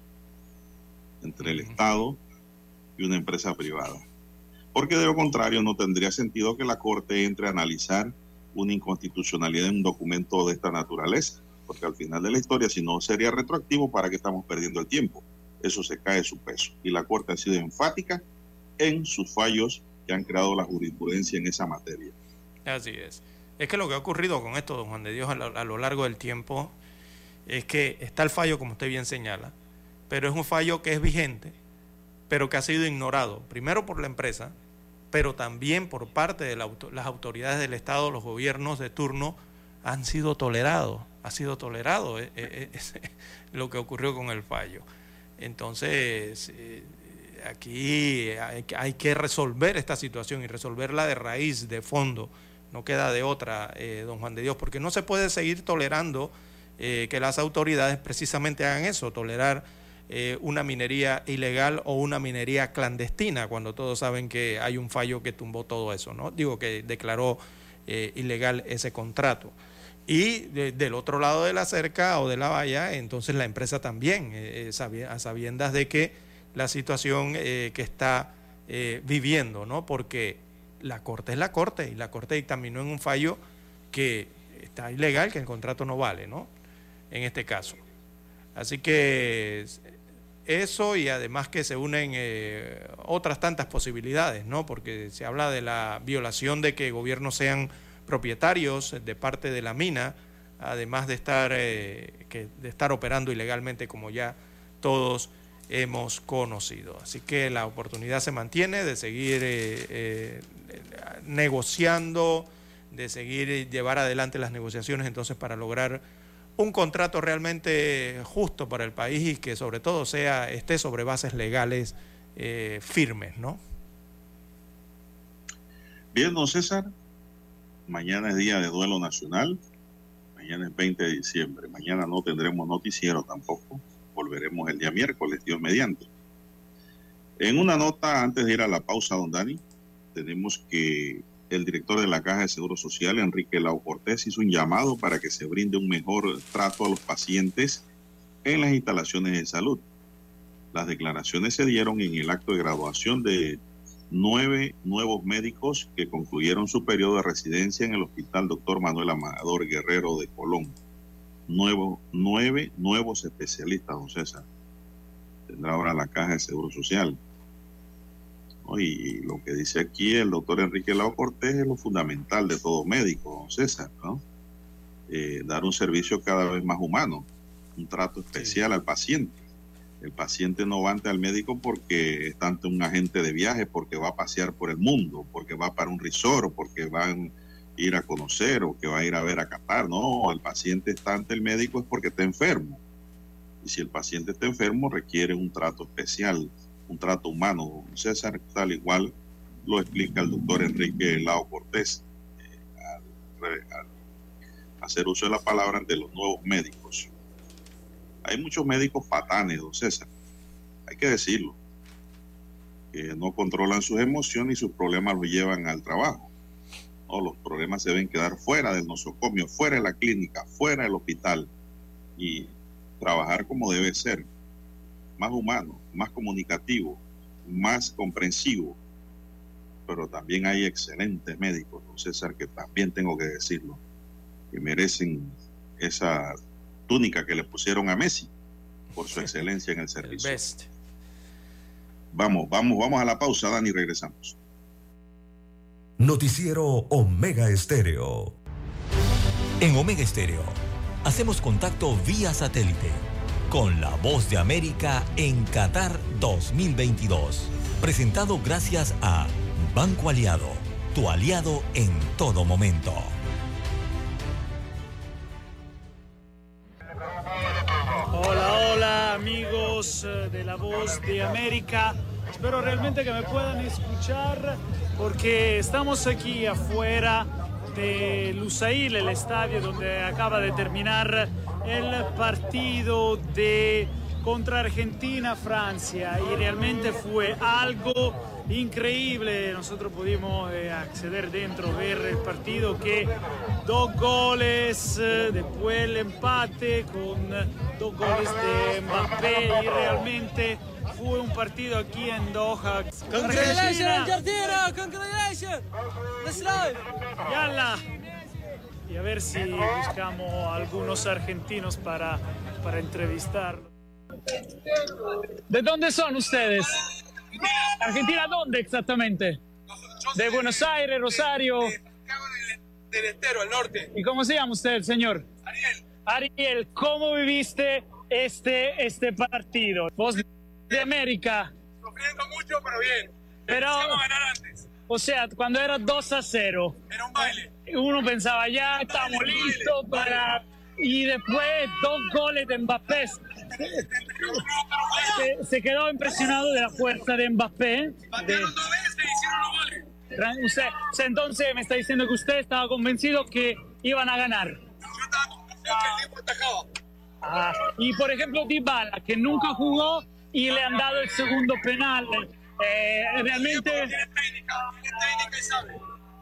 entre el Estado y una empresa privada. Porque de lo contrario no tendría sentido que la Corte entre a analizar una inconstitucionalidad en un documento de esta naturaleza. Porque al final de la historia, si no sería retroactivo, ¿para qué estamos perdiendo el tiempo? Eso se cae de su peso. Y la Corte ha sido enfática en sus fallos que han creado la jurisprudencia en esa materia. Así es. Es que lo que ha ocurrido con esto, don Juan de Dios, a lo, a lo largo del tiempo, es que está el fallo, como usted bien señala, pero es un fallo que es vigente, pero que ha sido ignorado, primero por la empresa, pero también por parte de las autoridades del Estado, los gobiernos de turno, han sido tolerados, ha sido tolerado eh, eh, eh, lo que ocurrió con el fallo. Entonces, aquí hay, que- hay que resolver esta situación y resolverla de raíz, de fondo. No queda de otra, don Juan de Dios, porque no se puede seguir tolerando que las autoridades precisamente hagan eso, tolerar eh, una minería ilegal o una minería clandestina, cuando todos saben que hay un fallo que tumbó todo eso, ¿no? Digo que declaró eh, ilegal ese contrato. Y de- del otro lado de la cerca o de la valla, entonces la empresa también, eh, sabi- a sabiendas de que la situación que está viviendo, ¿no? Porque la Corte es la Corte y la Corte dictaminó en un fallo que está ilegal, que el contrato no vale, ¿no? En este caso. Así que eso y además que se unen eh, otras tantas posibilidades, ¿no? Porque se habla de la violación de que gobiernos sean propietarios de parte de la mina, además de estar, eh, de estar operando ilegalmente como ya todos hemos conocido. Así que la oportunidad se mantiene de seguir eh, negociando, de seguir llevar adelante las negociaciones entonces para lograr un contrato realmente justo para el país y que sobre todo sea esté sobre bases legales eh, firmes, ¿no? Bien, don César, mañana es día de duelo nacional, mañana es 20 de diciembre, mañana no tendremos noticiero tampoco, volveremos el día miércoles, Dios mediante. En una nota, antes de ir a la pausa, don Dani, tenemos que el director de la Caja de Seguro Social, Enrique Lau Cortés, hizo un llamado para que se brinde un mejor trato a los pacientes en las instalaciones de salud. Las declaraciones se dieron en el acto de graduación de nueve nuevos médicos que concluyeron su periodo de residencia en el Hospital Dr. Manuel Amador Guerrero de Colón. Nueve nuevos especialistas, don César. Tendrá ahora la Caja de Seguro Social. ¿No? Y lo que dice aquí el doctor Enrique Lau Cortés es lo fundamental de todo médico, don César, ¿no? Eh, dar un servicio cada vez más humano, un trato especial al paciente. El paciente no va ante al médico porque está ante un agente de viaje, porque va a pasear por el mundo, porque va para un resort, porque va a ir a conocer o que va a ir a ver a Qatar. No, el paciente está ante el médico es porque está enfermo. Y si el paciente está enfermo, requiere un trato especial un trato humano, don César, tal igual lo explica el doctor Enrique Lao Cortés eh, al, hacer uso de la palabra ante los nuevos médicos. Hay muchos médicos patanes, don César, hay que decirlo, que no controlan sus emociones y sus problemas los llevan al trabajo. No, los problemas deben quedar fuera del nosocomio, fuera de la clínica, fuera del hospital y trabajar como debe ser, más humano, más comunicativo, más comprensivo. Pero también hay excelentes médicos, don César, que también tengo que decirlo, que merecen esa túnica que le pusieron a Messi por su excelencia en el servicio. Vamos, vamos, vamos a la pausa, Dani, regresamos. Noticiero Omega Estéreo. En Omega Estéreo hacemos contacto vía satélite con la voz de América en Qatar 2022. Presentado gracias a Banco Aliado, tu aliado en todo momento. Hola, hola amigos eh, de La Voz de América. Espero realmente que me puedan escuchar porque estamos aquí afuera de Lusail, el estadio donde acaba de terminar el partido de contra Argentina-Francia y realmente fue algo increíble. Nosotros pudimos eh, acceder dentro, ver el partido que dos goles, eh, después el empate con dos goles de Mbappé y realmente fue un partido aquí en Doha. Congratulations, Argentina. Congratulations! Let's live! Y a ver si buscamos algunos argentinos para, para entrevistar. ¿De dónde son ustedes? ¿Argentina dónde exactamente? De Buenos Aires, Rosario. Del estero, al norte. ¿Y cómo se llama usted, señor? Ariel. Ariel, ¿cómo viviste este, este partido? Vos de América. Sufriendo mucho, pero bien. Pero, ganar antes. O sea, cuando era 2 a 0, Era un baile. uno pensaba, ya estamos listos para... Y después dos goles de Mbappé. Se, se quedó impresionado de la fuerza de Mbappé. De, goles. Tra- usted, sea, entonces me está diciendo que usted estaba convencido que iban a ganar. Ah, y por ejemplo, Dybala, que nunca jugó y le han dado el segundo penal. Eh, realmente... Tiene técnica, tiene técnica y sabe.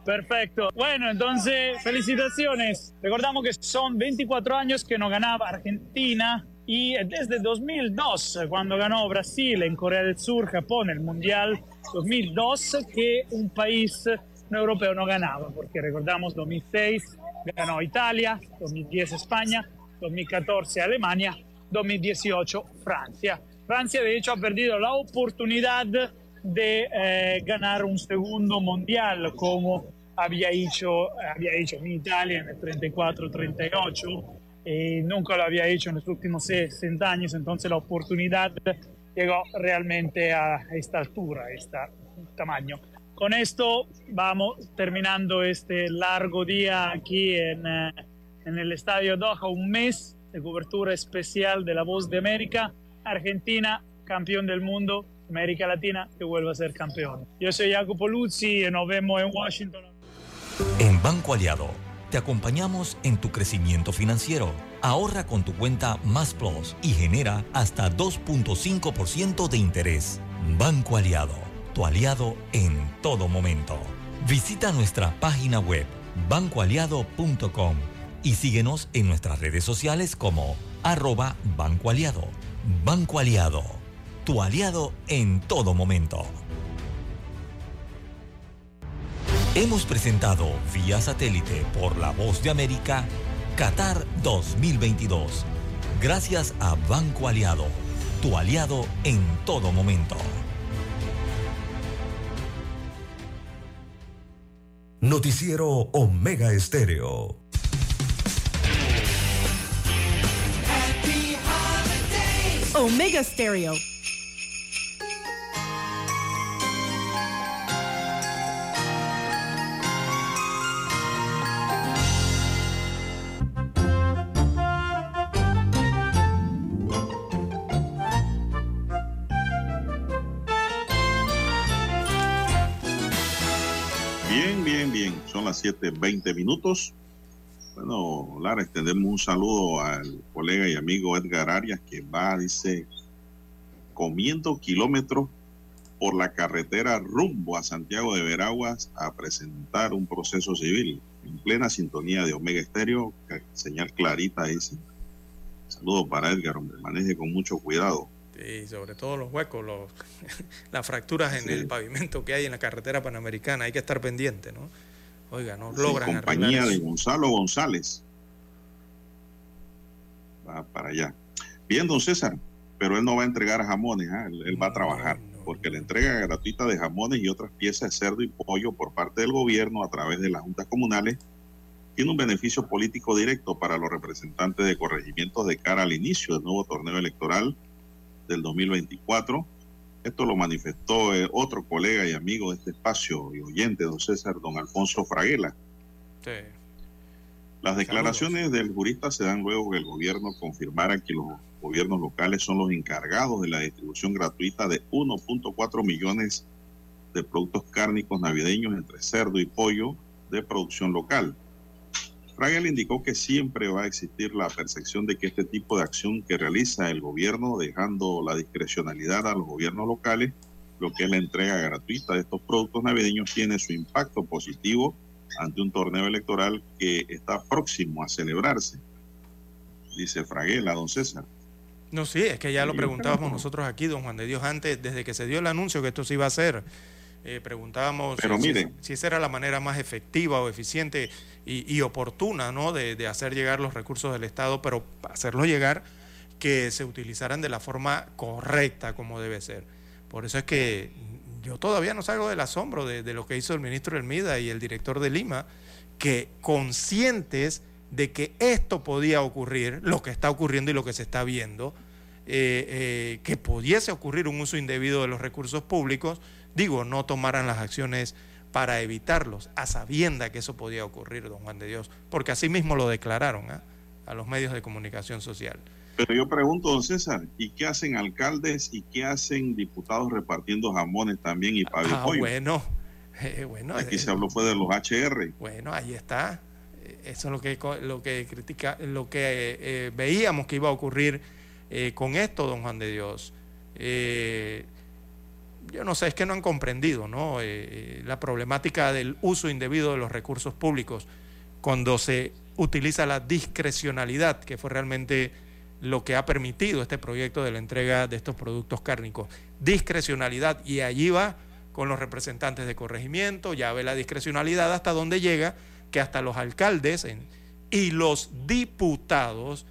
Perfecto. Bueno, entonces, felicitaciones. Recordamos que son 24 años que no ganaba Argentina y desde 2002, cuando ganó Brasil en Corea del Sur, Japón, el Mundial 2002, que un país no europeo no ganaba, porque recordamos 2006 ganó Italia, 2010 España, 2014 Alemania, 2018 Francia. Francia de hecho ha perdido la oportunidad de eh, ganar un segundo mundial como había hecho, había hecho en Italia en el 34-38 y nunca lo había hecho en los últimos 60 años, entonces la oportunidad llegó realmente a esta altura, a este tamaño. Con esto vamos terminando este largo día aquí en, eh, en el Estadio Doha, un mes de cobertura especial de La Voz de América. Argentina, campeón del mundo, América Latina, que vuelva a ser campeón. Yo soy Jacopo Luzzi y nos vemos en Washington. En Banco Aliado, te acompañamos en tu crecimiento financiero. Ahorra con tu cuenta Más Plus y genera hasta 2.5% de interés. Banco Aliado, tu aliado en todo momento. Visita nuestra página web bancoaliado.com y síguenos en nuestras redes sociales como arroba Banco Aliado. Banco Aliado, tu aliado en todo momento. Hemos presentado vía satélite por la voz de América Qatar 2022. Gracias a Banco Aliado, tu aliado en todo momento. Noticiero Omega Estéreo. Omega Stereo. Son las 7:20 minutos. Bueno, Lara, extendemos un saludo al colega y amigo Edgar Arias que va, dice, comiendo kilómetros por la carretera rumbo a Santiago de Veraguas a presentar un proceso civil en plena sintonía de Omega Estéreo, señal clarita dice. Saludos para Edgar, hombre, maneje con mucho cuidado. Y sobre todo los huecos, los, las fracturas en Sí. el pavimento que hay en la carretera panamericana, hay que estar pendiente, ¿no? Oiga, no logran compañía arreglar de. Gonzalo González. Va para allá. Bien, don César, pero él no va a entregar jamones, ¿ah? él, él va a trabajar, porque la entrega gratuita de jamones y otras piezas de cerdo y pollo por parte del gobierno a través de las juntas comunales tiene un beneficio político directo para los representantes de corregimientos de cara al inicio del nuevo torneo electoral del 2024. Esto lo manifestó eh, otro colega y amigo de este espacio y oyente, don César, don Alfonso Fraguela. Sí. Las declaraciones del jurista se dan luego que el gobierno confirmara que los gobiernos locales son los encargados de la distribución gratuita de 1.4 millones de productos cárnicos navideños entre cerdo y pollo de producción local. Fraga indicó que siempre va a existir la percepción de que este tipo de acción que realiza el gobierno, dejando la discrecionalidad a los gobiernos locales, lo que es la entrega gratuita de estos productos navideños, tiene su impacto positivo ante un torneo electoral que está próximo a celebrarse, dice Fraguela, don César. No, sí, es que ya lo preguntábamos nosotros aquí, don Juan de Dios, antes, desde que se dio el anuncio que esto se iba a hacer. Eh, preguntábamos Pero si, si esa era la manera más efectiva o eficiente y, oportuna ¿no? de, hacer llegar los recursos del Estado, pero hacerlos llegar que se utilizaran de la forma correcta como debe ser. Por eso es que yo todavía no salgo del asombro de, lo que hizo el ministro Elmida y el director de Lima, que conscientes de que esto podía ocurrir, lo que está ocurriendo y lo que se está viendo, eh, eh, que pudiese ocurrir un uso indebido de los recursos públicos, digo, no tomaran las acciones para evitarlos, a sabienda que eso podía ocurrir, don Juan de Dios, porque así mismo lo declararon ¿ah? a los medios de comunicación social. Pero yo pregunto, don César, ¿y qué hacen alcaldes y qué hacen diputados repartiendo jamones también y pavio Ah, pollo? bueno, eh, bueno, Aquí eh, se habló fue de los HR. Bueno, ahí está. Eh, Eso es lo que, lo que critica, lo que eh, eh, veíamos que iba a ocurrir eh, con esto, don Juan de Dios. Yo no sé, es que no han comprendido ¿no? Eh, eh, la problemática del uso indebido de los recursos públicos cuando se utiliza la discrecionalidad, que fue realmente lo que ha permitido este proyecto de la entrega de estos productos cárnicos. Discrecionalidad, y allí va con los representantes de corregimiento, ya ve la discrecionalidad hasta donde llega, que hasta los alcaldes y los diputados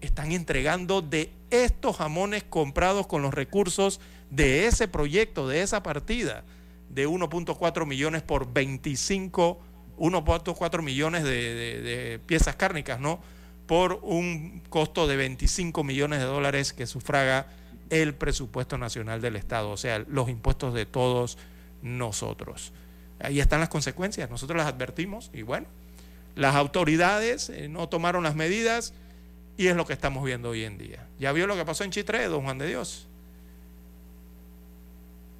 están entregando de estos jamones comprados con los recursos de ese proyecto, de esa partida, de 1.4 millones por 25, 1.4 millones de, de- piezas cárnicas, ¿no? Por un costo de 25 millones de dólares que sufraga el presupuesto nacional del Estado, o sea, los impuestos de todos nosotros. Ahí están las consecuencias, nosotros las advertimos y bueno, las autoridades eh, no tomaron las medidas y es lo que estamos viendo hoy en día. ¿Ya vio lo que pasó en Chitré, don Juan de Dios?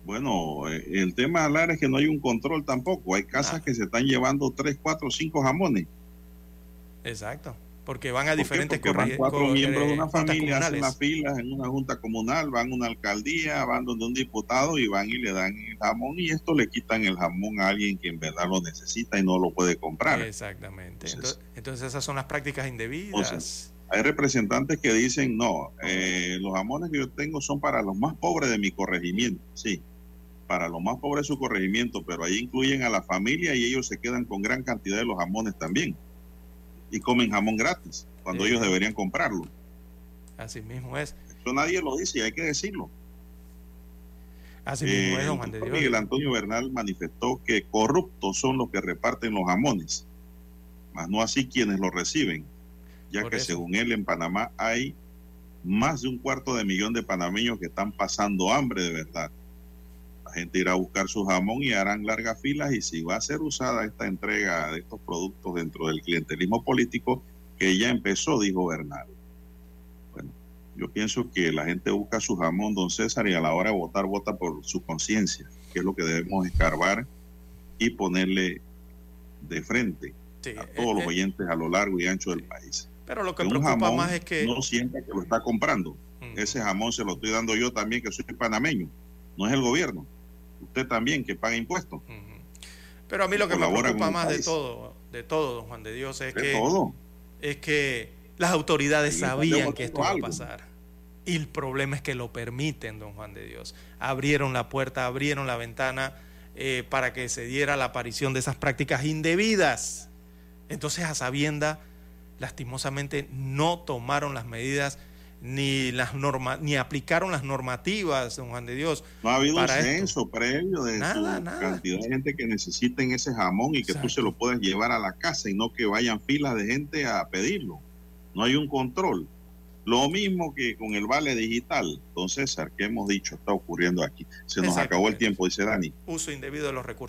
Bueno, eh, el tema, Lara, es que no hay un control tampoco. Hay casas Ah. que se están llevando 3, 4, 5 jamones. Exacto, porque van a ¿Por diferentes Porque van cuatro miembros de eh, una familia, hacen las filas en una junta comunal, van a una alcaldía, van donde un diputado y van y le dan el jamón y esto le quitan el jamón a alguien que en verdad lo necesita y no lo puede comprar. Exactamente. Entonces- Entonces, esas son las prácticas indebidas. Hay representantes que dicen, no, eh, los jamones que yo tengo son para los más pobres de mi corregimiento. Sí, para los más pobres su corregimiento, pero ahí incluyen a la familia y ellos se quedan con gran cantidad de los jamones también. Y comen jamón gratis, cuando Sí. ellos deberían comprarlo. Así mismo es. Eso nadie lo dice y hay que decirlo. Así mismo Eh, es, don Juan de doctor Dios. Miguel Antonio Bernal manifestó que corruptos son los que reparten los jamones, mas no así quienes los reciben, ya Por que eso. según él en Panamá hay más de un cuarto de millón de panameños que están pasando hambre de verdad. La gente irá a buscar su jamón y harán largas filas y si va a ser usada esta entrega de estos productos dentro del clientelismo político que ya empezó, dijo Bernal. Bueno, yo pienso que la gente busca su jamón, don César, y a la hora de votar, vota por su conciencia, que es lo que debemos escarbar y ponerle de frente Sí, a todos eh, los eh, oyentes a lo largo y ancho del país. Pero lo que preocupa jamón más es que... no sienta que lo está comprando. Ese jamón se lo estoy dando yo también, que soy panameño. No es el gobierno. Usted también, que paga impuestos. Pero a mí lo que me preocupa más de todo, de todo, don Juan de Dios, es De que, todo. es que las autoridades sabían que esto iba a pasar. Y el problema es que lo permiten, don Juan de Dios. Abrieron la puerta, abrieron la ventana eh, para que se diera la aparición de esas prácticas indebidas. Entonces, a sabienda, lastimosamente, no tomaron las medidas ni las norma, ni aplicaron las normativas, don Juan de Dios. No ha habido un esto. censo previo de Nada, nada. cantidad de gente que necesiten ese jamón y que tú se lo puedas llevar a la casa y no que vayan filas de gente a pedirlo. No hay un control. Lo mismo que con el vale digital, don César, que hemos dicho está ocurriendo aquí. Se nos Exacto. acabó el tiempo, dice Dani. Uso indebido de los recursos.